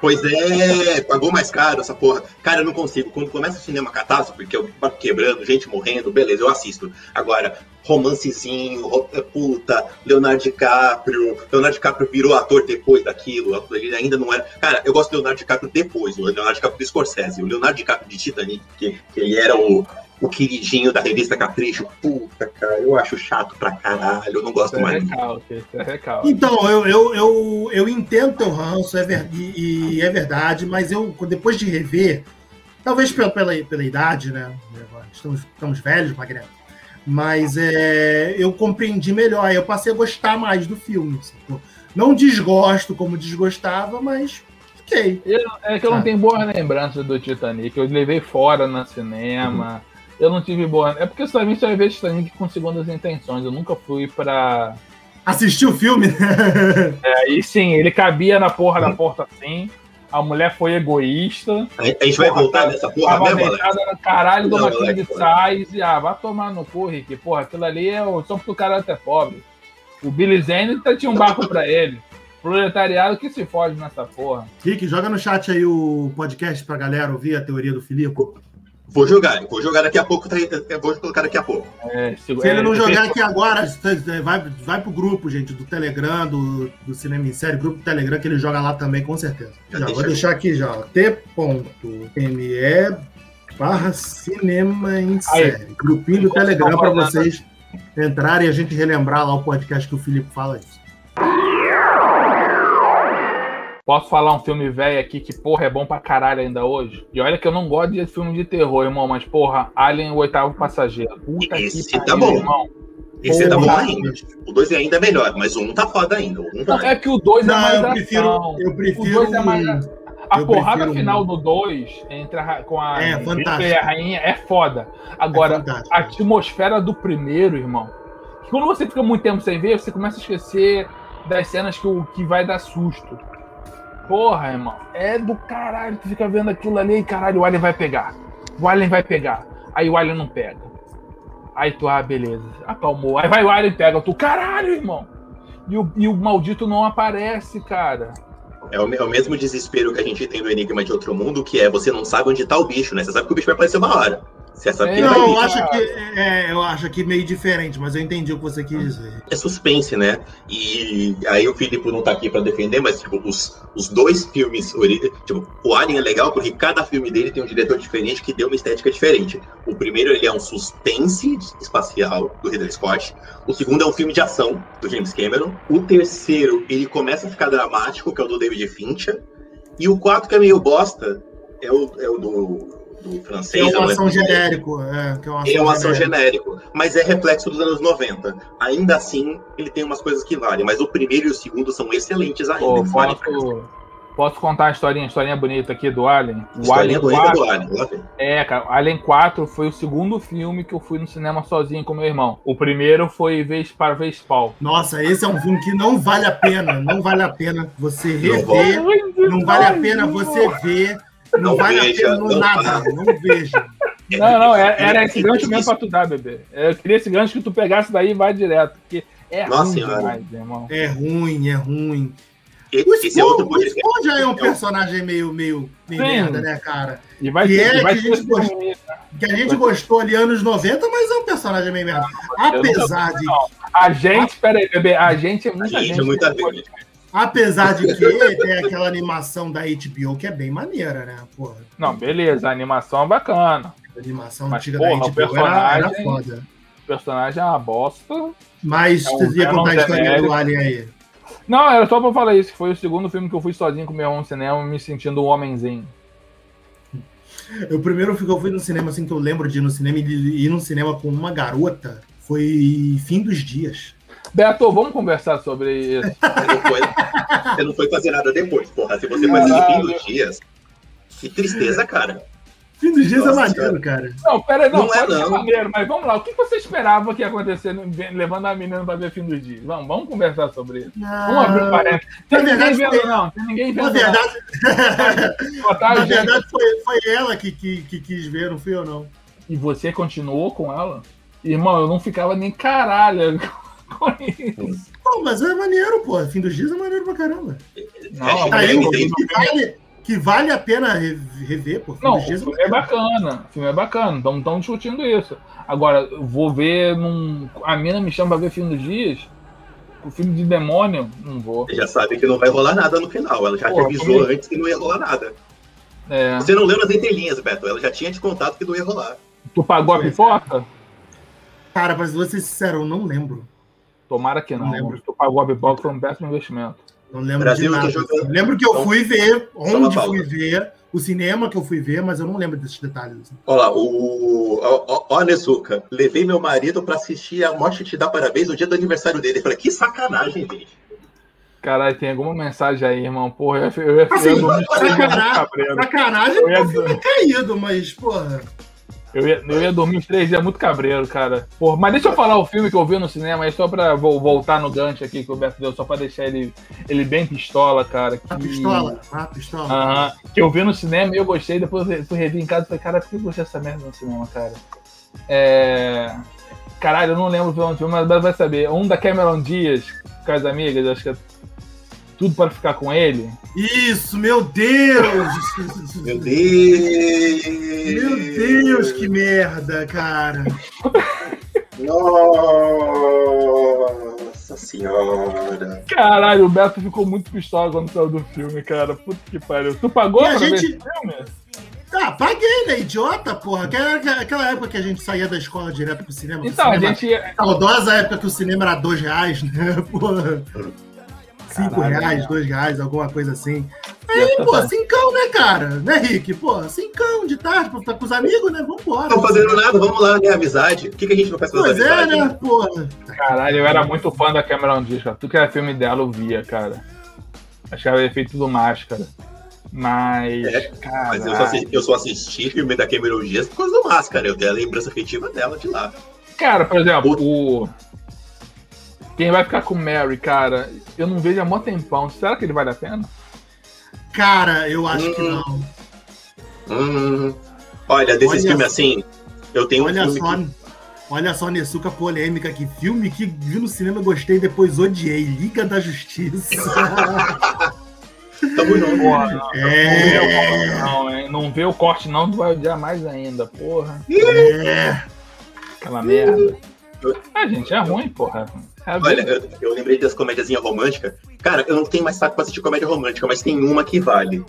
Pois é, pagou mais caro essa porra. Cara, eu não consigo. Quando começa o cinema catástrofe, porque eu barco quebrando, gente morrendo, beleza, eu assisto. Agora, romancezinho, ro- puta, Leonardo DiCaprio. Leonardo DiCaprio virou ator depois daquilo. Ele ainda não era. Cara, eu gosto do Leonardo DiCaprio depois, o Leonardo DiCaprio do Scorsese. O Leonardo DiCaprio de Titanic, que, que ele era o, o queridinho da revista Capricho. Puta, cara, eu acho chato pra caralho. Eu não gosto é mais. recalque, é recalque. Então, eu, eu, eu, eu entendo teu ranço, é ver- e, e é verdade, mas eu, depois de rever, Talvez pela, pela, pela idade, né? Estamos, estamos velhos, Magrelo. Mas é, eu compreendi melhor, eu passei a gostar mais do filme. Sacou? Não desgosto como desgostava, mas ok. Eu, é que eu não tenho boa lembrança do Titanic. Eu levei fora no cinema. Uhum. Eu não tive boa. É porque também só ia ver Titanic com segundas intenções. Eu nunca fui pra. Assistir o filme? é, e sim, ele cabia na porra da porta assim. A mulher foi egoísta. A gente vai porra, voltar nessa porra mesmo, no caralho de uma de sais e ah, vai tomar no cu, Rick. Porra, aquilo ali é só porque o cara até pobre. O Billy Zane tinha um barco pra ele. Proletariado que se fode nessa porra. Rick, joga no chat aí o podcast pra galera ouvir a teoria do Filipe. Vou jogar, vou jogar daqui a pouco, tá, vou colocar daqui a pouco. É, se, se, ele não é, jogar aqui agora, vai, vai pro grupo, gente, do Telegram, do, do Cinema em Série, grupo do Telegram, que ele joga lá também, com certeza. Já, já vou deixar aqui já, t.me barra Cinema em Série. Aí, Grupinho do Telegram para vocês entrarem e a gente relembrar lá o podcast que o Felipe fala isso. Posso falar um filme velho aqui que, porra, é bom pra caralho ainda hoje? E olha que eu não gosto de filme de terror, irmão, mas, porra, Alien, o oitavo passageiro. Puta Esse que tá bom. Irmão. Esse porra. tá bom ainda. O 2 é ainda melhor, mas o 1 um tá foda ainda. Um tá... é que o 2 é mais eu prefiro, eu prefiro o é mais... A eu porrada final um... do 2 entre com a é, e a rainha é foda. Agora, é a atmosfera do primeiro, irmão. Quando você fica muito tempo sem ver, você começa a esquecer das cenas que, que vai dar susto. Porra, irmão, é do caralho. Tu fica vendo aquilo ali e caralho, o Alien vai pegar. O Alien vai pegar. Aí o Alien não pega. Aí tu, ah, beleza. Acalmou. Aí vai o Alien e pega. Tu, caralho, irmão. E o, e o maldito não aparece, cara. É o, é o, mesmo desespero que a gente tem no Enigma de Outro Mundo, que é você não sabe onde tá o bicho, né? Você sabe que o bicho vai aparecer uma hora. Você sabe que é, não, eu acho que é, eu acho que meio diferente, mas eu entendi o que você quis dizer. É suspense, né? E aí o Filipe não tá aqui para defender, mas tipo, os, os dois filmes, tipo, o Alien é legal porque cada filme dele tem um diretor diferente que deu uma estética diferente. O primeiro ele é um suspense espacial do Ridley Scott. O segundo é um filme de ação do James Cameron. O terceiro ele começa a ficar dramático, que é o do David Fincher. E o quarto que é meio bosta é o, é o do do francês. É uma ação genérico. É, que é uma ação, é uma ação genérico. genérico. Mas é reflexo dos anos 90. Ainda assim, ele tem umas coisas que valem. Mas o primeiro e o segundo são excelentes ainda. Pô, posso, posso contar a historinha, a historinha bonita aqui do Alien? O historinha Alien 4, do Alien. É, cara, Alien 4 foi o segundo filme que eu fui no cinema sozinho com meu irmão. O primeiro foi Vez para Vespal. Nossa, esse é um filme que não vale a pena. Não vale a pena você rever. Não, não vale a pena você ver não, não vale a pena não nada, não veja. Não, não, era, é, era esse gancho mesmo pra tu dar, bebê. Eu queria esse gancho que tu pegasse daí e vai direto. Porque é Nossa ruim demais, irmão. É ruim, é ruim. O Spawn, é o Spawn já é um personagem meio, meio, meio merda, né, cara? E vai que é vai que, a gente gostou, que a gente gostou ali anos 90, mas é um personagem meio merda. Apesar de. A gente, peraí, bebê, a gente é muita a gente. É muita gente. Apesar de que tem aquela animação da HBO que é bem maneira, né? Porra. Não, beleza, a animação é bacana. A animação Mas, antiga porra, da HBO personagem, era, era foda. O personagem é uma bosta. Mas é um, você ia contar a história do Alien aí. Não, era só pra falar isso. Foi o segundo filme que eu fui sozinho com meu irmão no cinema, me sentindo um homenzinho. O primeiro filme que eu fui no cinema, assim, que eu lembro de ir no cinema e ir no cinema com uma garota foi Fim dos Dias. Beto, vamos conversar sobre isso. Você não foi, você não foi fazer nada depois, porra. Se você faz no fim dos dias. Que tristeza, cara. Fim dos dias é Nossa, é maneiro, cara. Não, pera aí, não, não é, pode é, não. maneiro, mas vamos lá. O que você esperava que ia acontecer levando a menina pra ver fim dos dias? Vamos, vamos conversar sobre isso. Não. Vamos abrir um parênteses. Tem ninguém vendo, foi... não. Tem ninguém vendo. Na verdade, Na verdade foi, foi ela que, que, que quis ver, não fui eu, não. E você continuou com ela? Irmão, eu não ficava nem caralho com isso. Pô, mas é maneiro, pô. Fim dos dias é maneiro pra caramba. Não, aí, que, vale, que vale a pena rever, pô. Fim não, o filme é, é bacana. O filme é bacana. Estamos discutindo isso. Agora, vou ver num. A mina me chama pra ver Fim dos Dias. O filme de demônio, não vou. Você já sabe que não vai rolar nada no final. Ela já Porra, te avisou antes que não ia rolar nada. É. Você não leu nas entrelinhas, Beto. Ela já tinha te contado que não ia rolar. Tu pagou a pipoca? Cara, mas vou ser sincero, eu não lembro. Tomara que não. não tu pagou a pipoca, foi um péssimo investimento. Não lembro Brasil de nada. jogando. Lembro que eu Então, fui ver, onde fui ver, o cinema que eu fui ver, mas eu não lembro desses detalhes. assim. Olha lá, o. Ó, ó, ó, Nezuka, levei meu marido pra assistir a Morte Te Dá Parabéns no dia do aniversário dele. Eu falei, que sacanagem, gente. Caralho, tem alguma mensagem aí, irmão? Porra, eu ia, eu ia, Assim, eu ia sacanagem, cabreiro. sacanagem Eu ia porque o filme é caído, mas, porra. Eu ia, eu ia dormir uns três dias muito cabreiro, cara. Porra, mas deixa eu falar o filme que eu vi no cinema aí, só pra vo- voltar no gancho aqui que o Beto deu, só pra deixar ele, ele bem pistola, cara. Que... A pistola, a pistola. Que eu vi no cinema e eu gostei, depois eu fui rever em casa e falei, cara, por que eu gostei dessa merda no cinema, cara? É. Caralho, eu não lembro o filme, mas vai saber. Um da Cameron Diaz, com as amigas, acho que é tudo para ficar com ele. Isso, meu Deus! Meu Deus! Meu Deus, que merda, cara. Nossa senhora! Caralho, o Beto ficou muito pistola quando saiu do filme, cara. Puta que pariu. Tu pagou E a pra ver gente- esse filme? Ah, paguei, né? Idiota, porra. Aquela, aquela época que a gente saía da escola direto pro cinema. Então, a cinema, gente. Saudosa época que o cinema era dois reais, né? Porra. Cinco Caralho, reais, dois reais, alguma coisa assim. Aí, tá pô, bom. cincão, né, cara? Né, Rick? Pô, cincão de tarde pra ficar com os amigos, né? Vambora. Não fazendo nada, vamos lá, né? Amizade. O que, que a gente não faz fazer Pois é, amizade? né? Porra. Caralho, eu era muito fã da Cameron Diaz, cara. Tudo que era filme dela eu via, cara. Achava efeito do máscara. Mas. É, cara. Mas eu só, assisti, eu só assisti filme da Cameron Diaz por causa do Máscara. Eu tenho a lembrança afetiva dela de lá. Cara, por exemplo, o. Quem vai ficar com Mary, cara, eu não vejo há mó tempão. Será que ele vale a pena? Cara, eu acho que Hum. não. Hum, olha, desses filmes assim, eu tenho um Olha filme só, que... olha só, Nessuca polêmica que filme que vi no cinema gostei depois odiei. Liga da Justiça. Tamo junto. Porra, não, é, não, hein? não vê o corte, não, tu vai odiar mais ainda, porra. é. Aquela merda. Ah, gente, é ruim, porra. É a Olha, eu, eu lembrei das comédiazinhas românticas. Cara, eu não tenho mais saco pra assistir comédia romântica, mas tem uma que vale.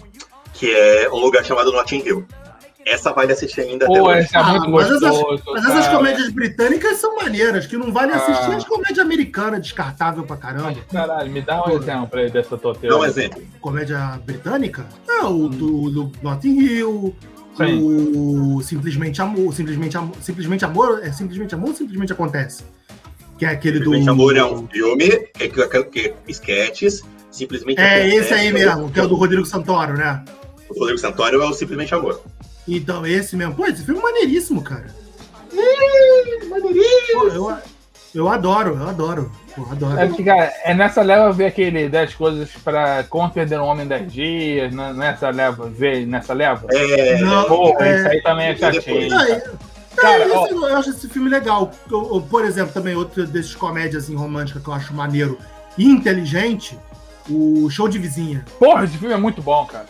Que é um lugar chamado Notting Hill. Essa vale assistir ainda até Pô, hoje. esse é Ah, muito mas essas-. Mas essas comédias britânicas são maneiras, que não vale assistir Ah. as comédias americanas, descartável pra caramba. Caralho, me dá um exemplo aí dessa tua Dá um teoria. exemplo. Comédia britânica? É o do, do Notting Hill, Sim. o Simplesmente Amor, Simplesmente Amor, Simplesmente Amor, é Simplesmente Amor ou Simplesmente Acontece? Que é aquele do... Simplesmente Amor é um filme, que, que, que, que sketches, simplesmente É acontece. esse aí mesmo, que é o do Rodrigo Santoro, né? O Rodrigo Santoro é o Simplesmente Amor. Então, esse mesmo. Pô, esse filme é maneiríssimo, cara. Pô, eu, eu adoro, eu adoro. Pô, adoro. É que, cara, é nessa leva ver aquele 10 coisas pra como perder um homem em 10 dias, né? nessa leva, ver nessa leva. É, Não, Pô, é- isso aí também é chatinho. Cara. é- Cara, é, ó. esse- eu acho esse filme legal. Eu- eu, por exemplo, também outro desses comédias assim, românticas que eu acho maneiro e inteligente, o Show de Vizinha. Porra, esse filme é muito bom, cara.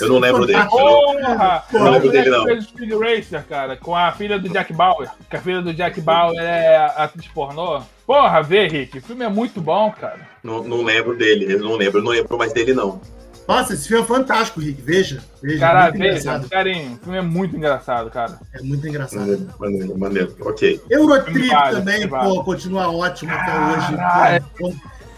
Eu não lembro dele. Porra! É não lembro dele, moleque não. fez o Speed Racer, cara, com a filha do Jack Bauer. Que a filha do Jack Bauer é a atriz pornô. Porra, vê, Rick, o filme é muito bom, cara. Não, não lembro dele, eu não lembro, eu não lembro mais dele, não. Nossa, esse filme é fantástico, Rick. Veja. Veja. Caralho, muito veja, engraçado. carinho, o filme é muito engraçado, cara. É muito engraçado. Maneiro, maneiro, maneiro. Ok. Eurotrip Vale, também, vale. pô, continua ótimo até Caralho. hoje. Pô,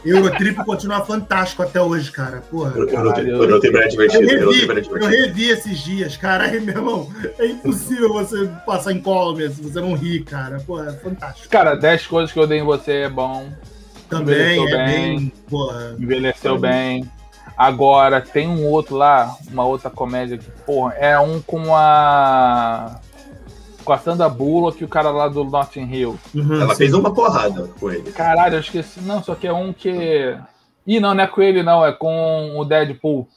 Eurotrip continua fantástico até hoje, cara. Porra. Eu, eu, não Caralho, tenho- eu não tenho pra Eu divertido. Eu revi, eu revi esses dias, cara. Aí, meu irmão, é impossível você passar em colme se você não rir, cara. Pô, é fantástico. Cara, 10 coisas que eu dei em você é bom. Também Envelheceu é bem. bem. Porra. Envelheceu bem. Agora, tem um outro lá, uma outra comédia que, porra, é um com a. Com a Sandra Bullock e o cara lá do Notting Hill. Uhum, Ela sim. fez uma porrada com ele. Caralho, eu esqueci. Não, só que é um que. Ih, não, não é com ele, não, é com o Deadpool.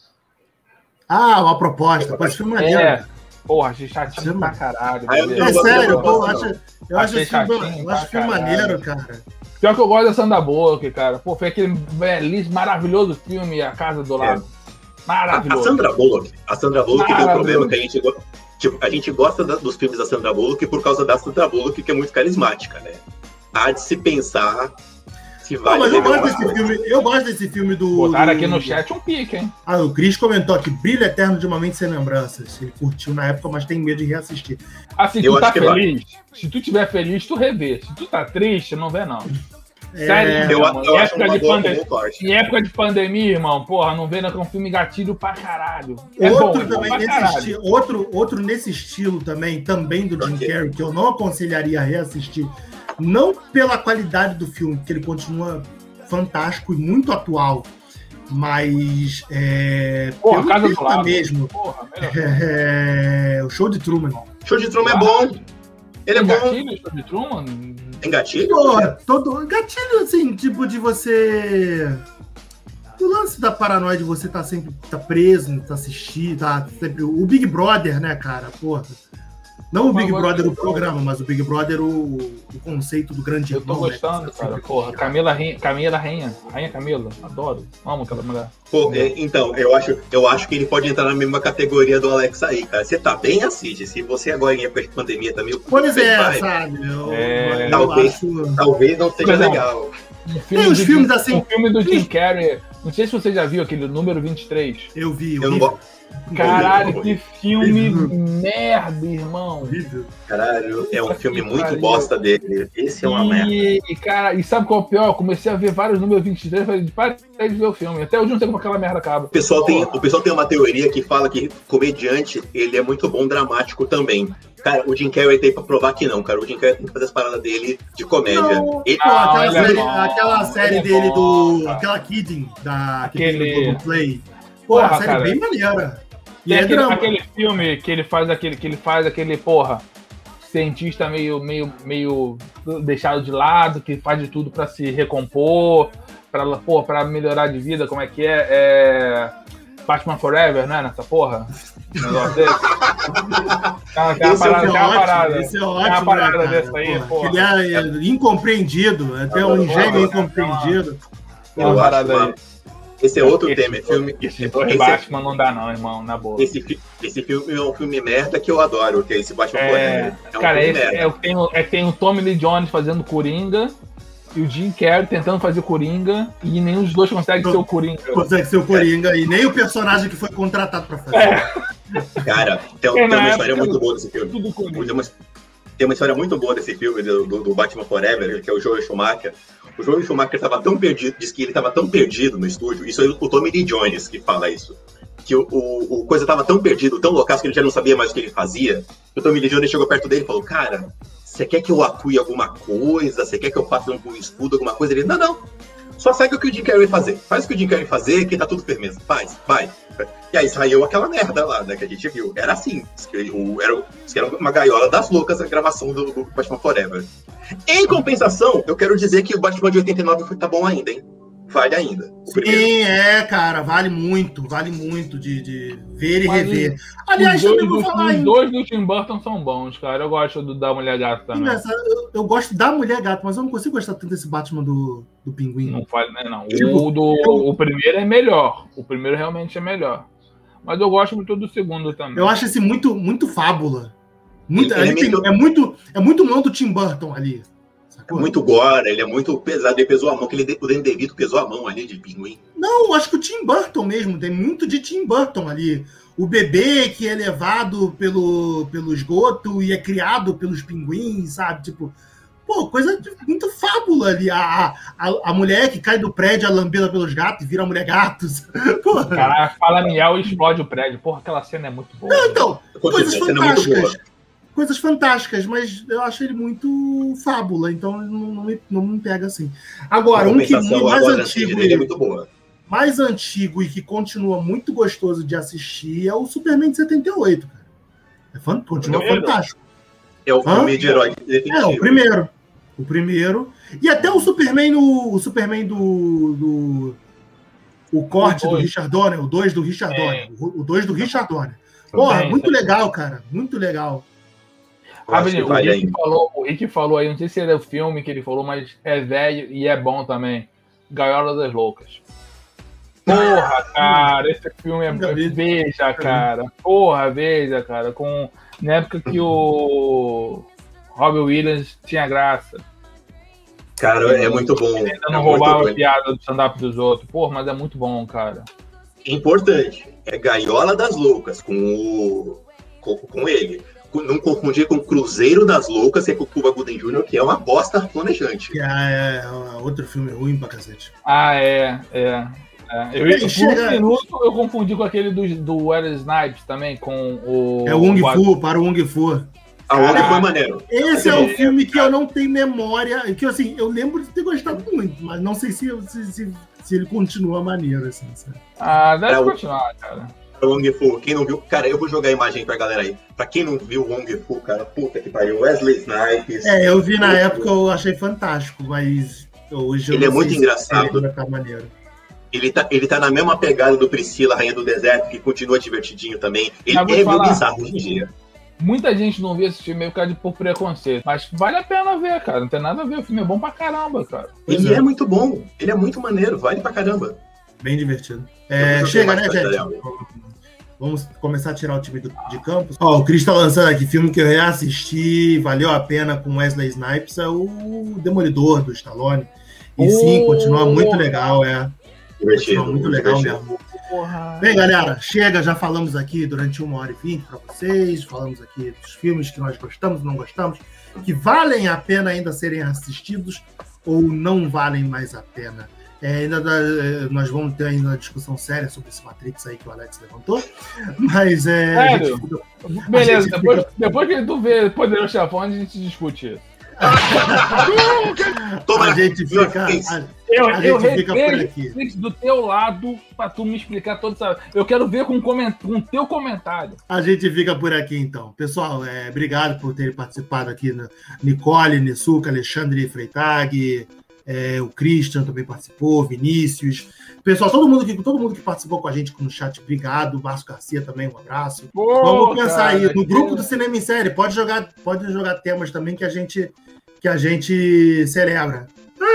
Ah, uma proposta. Esse filme é maneiro. É. Porra, achei chatinho Chama. pra caralho. Ah, eu. É sério, eu acho, eu acho Achei esse filme, chatinho eu acho filme maneiro, cara. Pior que eu gosto da Sandra Bullock, cara. Pô, foi aquele belíssimo, maravilhoso filme A Casa do Lado. A, a Maravilhoso. Sandra Bullock, a Sandra Bullock tem um problema que a gente, tipo, a gente gosta da- dos filmes da Sandra Bullock por causa da Sandra Bullock, que é muito carismática, né? Há de se pensar se Não, vale mas eu gosto desse coisa. filme. Eu gosto desse filme do. Botaram do- aqui no chat um pique, hein? Ah, o Cris comentou aqui, Brilho Eterno de uma Mente Sem Lembranças. Ele curtiu na época, mas tem medo de reassistir. Assim, Eu tu tá que feliz? Se tu tiver feliz, tu revê. Se tu tá triste, não vê, não. Sério, É, Eu, Em época de pandemia-. Em época de pandemia, irmão, porra, não vendo que é um filme gatilho pra caralho. É outro é bom também nesse caralho. estilo, outro, outro nesse estilo também, também do Jim. Carrey, que eu não aconselharia a reassistir, não pela qualidade do filme, porque ele continua fantástico e muito atual, mas é, Porra, pelo Casa do Lago. mesmo, Porra, é, o show de Truman. Show de Truman é bom. Ele é Tem bom. gatilho sobre Truman? Tem gatilho? Porra, todo gatilho assim, tipo de você. O lance da paranoia de você tá sempre tá preso, tá assistindo, tá sempre. O Big Brother, né, cara? Porra. Não o Big Brother, o programa, mas o Big Brother, o, o conceito do grande Eu tô irmão. né, gostando, que cara. Porra, Camila Rainha, Camila Rainha. Rainha Camila. Adoro. Amo aquela mulher. Pô, é, então, eu acho, eu acho que ele pode entrar na mesma categoria do Alex aí, cara. Você tá bem, assiste. Se você agora em época de pandemia também. Pois é, vai. sabe? Eu, É, eu talvez. acho. Talvez não seja não. legal. Um Tem os filmes Jim- assim- Um filme do Jim Carrey. Não sei se você já viu aquele número 23. Eu vi, Eu não horrível. gosto. Caralho, que filme merda, irmão. Caralho, é um filme muito bosta dele. Esse é uma merda. E, e, cara, e sabe qual é o pior? Eu comecei a ver vários números 23 e falei, para de ver o filme. Até hoje não sei como aquela merda acaba. O pessoal, tem, o pessoal tem uma teoria que fala que comediante, ele é muito bom dramático também. Cara, o Jim Carrey tem pra provar que não, cara. O Jim Carrey tem que fazer as paradas dele de comédia. Não. Ele- Não, aquela ele é série, bom, aquela série ele é dele bom, do. cara. Aquela Kidding, da, que Aquele- tem no Globoplay. Pô, a Porra, série cara. é bem maneira. E é aquele, aquele filme que ele faz aquele, que ele faz aquele, porra, cientista meio, meio, meio deixado de lado, que faz de tudo pra se recompor, pra, porra, pra melhorar de vida, como é que é? É. Batman Forever, né? Nessa porra? Um negócio desse. Uma- tem uma Esse é parada, é tem uma ótimo, parada. esse é uma ótimo, parada né, cara? dessa aí, Porra, porra. Ele é, é incompreendido, até um Porra, gênio né? incompreendido. Tem uma Eu acho parada uma- aí. Esse é outro Esse- tema. É filme, Esse dois esse- Batman não dá, não, irmão, na boa. esse, esse filme é um filme merda que eu adoro, que é esse Batman É, Forever. É um cara, filme esse merda. é, o- tem, o- é, tem o Tommy Lee Jones fazendo Coringa e o Jim Carrey tentando fazer Coringa e nenhum dos dois consegue ser o Coringa. Consegue ser o Coringa e nem o personagem que foi contratado pra fazer. É, Cara, tem, É, tem uma história muito boa desse filme. tudo. Tem uma, tem uma história muito boa desse filme, do, do- do Batman Forever, que é o Joel Schumacher. O Joel Schumacher estava tão perdido, diz que ele estava tão perdido no estúdio, isso é o Tommy Lee Jones que fala isso. Que o, o, o coisa estava tão perdido, tão loucaço, que ele já não sabia mais o que ele fazia. O Tommy Lee Jones chegou perto dele e falou: Cara, você quer que eu atue alguma coisa? Você quer que eu faça um escudo, alguma coisa? Ele: Não, não. Só segue o que o Jim Carrey fazer. Faz o que o Jim Carrey fazer, que tá tudo firmeza. Faz, vai. E aí saiu aquela merda lá, né, que a gente viu. Era assim. Era, uma gaiola das loucas a gravação do Batman Forever. Em compensação, eu quero dizer que o Batman de 89 foi, tá bom ainda, hein? Vale ainda. Sim, é, cara, vale muito, vale muito de, de ver e Mas rever. Os Aliás, dois, também vou falar os em dois do Tim Burton são bons, cara. Eu gosto do da Mulher Gata também. Eu, eu gosto da Mulher Gato, mas eu não consigo gostar tanto desse Batman do, do Pinguim. Não faz, né, não. Tipo, o, do, eu- o primeiro é melhor. O primeiro realmente é melhor. Mas eu gosto muito do segundo também. Eu acho esse muito, muito fábula. Muito, é é, muito, é muito mão do Tim Burton ali. É sacou? muito gore, ele é muito pesado, ele pesou a mão, que ele, o Danny DeVito pesou a mão ali de pinguim. Não, eu acho que o Tim Burton mesmo, tem muito de Tim Burton ali. O bebê que é levado pelo, pelo esgoto e é criado pelos pinguins, sabe? Tipo, pô, coisa de muito fábula ali. A, a, a mulher que cai do prédio, é lambida pelos gatos e vira mulher gatos. Porra. Cara, fala miau e explode o prédio. Porra, aquela cena é muito boa. Então, Continua, coisas a é fantásticas. boa. Coisas fantásticas, mas eu acho ele muito fábula, então não, não, me, não me pega assim. Agora, um que mais antigo, dele é muito boa. mais antigo e que continua muito gostoso de assistir é o Superman de 78, cara. É fan- continua Primeiro? fantástico. É o Hã? filme de herói É, o primeiro. O primeiro. E até o Superman no. O Superman do. do o corte O do. Richard Donner, o 2 do Richard É. Donner. O 2 do Richard Donner. Porra, muito legal, cara. Muito legal. Que o, vale Rick ainda. falou, o Rick falou aí, não sei se era o filme que ele falou, mas é velho e é bom também. Gaiola das Loucas. Porra, cara, esse filme é. Veja, cara. Porra, veja, cara. Com, na época que o Robin Williams tinha graça. Cara, é muito bom. Ainda É não muito roubava a piada do stand-up dos outros. Porra, mas é muito bom, cara. Importante. É Gaiola das Loucas, com o. Com, com ele. Não confundir com Cruzeiro das Loucas, que é com o Cuba Gooding Jr., que é uma bosta planejante. Que é, é outro filme ruim pra cacete. Ah, é, é. é. Eu, eu, chega... um minuto eu confundi com aquele do, do Wesley Snipes também, com o. É o Wong Fu, para o Wong Fu. A Wong foi maneiro. Esse é o filme que eu não tenho memória, que assim, eu lembro de ter gostado muito, mas não sei se, se, se, se ele continua maneiro, assim, sabe? Ah, deve é, continuar, cara. Wong Fu, quem não viu, cara, eu vou jogar a imagem pra galera aí. Pra quem não viu o Wong Fu, cara, puta que pariu, Wesley Snipes. É, eu vi na época, eu achei fantástico, mas hoje Ele é muito engraçado. Ele, maneiro. ele, tá, ele tá na mesma pegada do Priscila, Rainha do Deserto, que continua divertidinho também. Ele é meio bizarro hoje em dia. Muita gente não viu esse filme meio cara de por preconceito. Mas vale a pena ver, cara. Não tem nada a ver. O filme é bom pra caramba, cara. Ele é. é muito bom. Ele é muito maneiro. Vale pra caramba. Bem divertido. É, chega, né, gente? Vamos começar a tirar o time do, de campo. Ó, o Cris tá lançando aqui filme que eu reassisti, valeu a pena com Wesley Snipes, é o Demolidor do Stallone. E oh, sim, continua muito legal, é. Divertido. Continua muito legal mesmo. Porra. Bem, galera, chega, já falamos aqui durante uma hora e vinte para vocês, falamos aqui dos filmes que nós gostamos, não gostamos, que valem a pena ainda serem assistidos ou não valem mais a pena. É, ainda eh, nós vamos ter ainda uma discussão séria sobre esse Matrix aí que o Alex levantou. Mas é. Sério? Beleza, depois, fica... depois que tu vê Poderoso Chefão, a gente discute isso. a gente fica. A, eu, a eu gente fica por aqui. do teu lado para tu me explicar todo essa. Eu quero ver com, coment... com teu comentário. A gente fica por aqui então. Pessoal, é, obrigado por terem participado aqui. Né? Nicole, Nissuca, Alexandre Freitag, é, o Christian também participou, Vinícius. Pessoal, todo mundo, que, todo mundo que participou com a gente no chat, obrigado. Márcio Garcia também, um abraço. Pô, Vamos pensar cara, aí, no grupo do Cinema em Série, pode jogar, pode jogar temas também que a gente, que a gente celebra.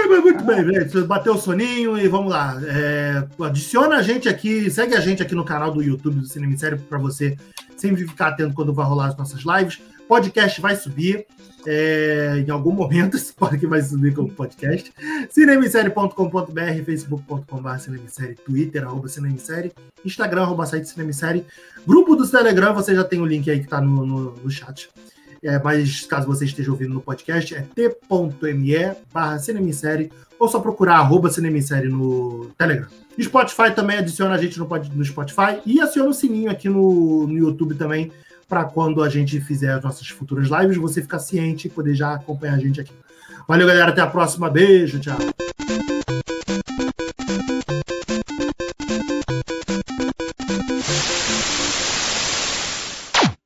Muito bem, gente. Bateu o soninho e vamos lá. É, adiciona a gente aqui, segue a gente aqui no canal do YouTube do Cinema em Série para você sempre ficar atento quando vai rolar as nossas lives. Podcast vai subir. É, em algum momento esse podcast vai subir como podcast. Cinemissérie.com.br, facebook.com.br cinemissérie, twitter, arroba cinemissérie, instagram, arroba site cinemissérie. Grupo do Telegram, você já tem o link aí que está no, no, no, chat. É, mas caso você esteja ouvindo no podcast, é t.me barra cinemissérie ou só procurar arroba cinemissérie no Telegram. Spotify também adiciona a gente no, no Spotify e aciona o sininho aqui no, no YouTube também para quando a gente fizer as nossas futuras lives, você ficar ciente e poder já acompanhar a gente aqui. Valeu, galera. Até a próxima. Beijo. Tchau.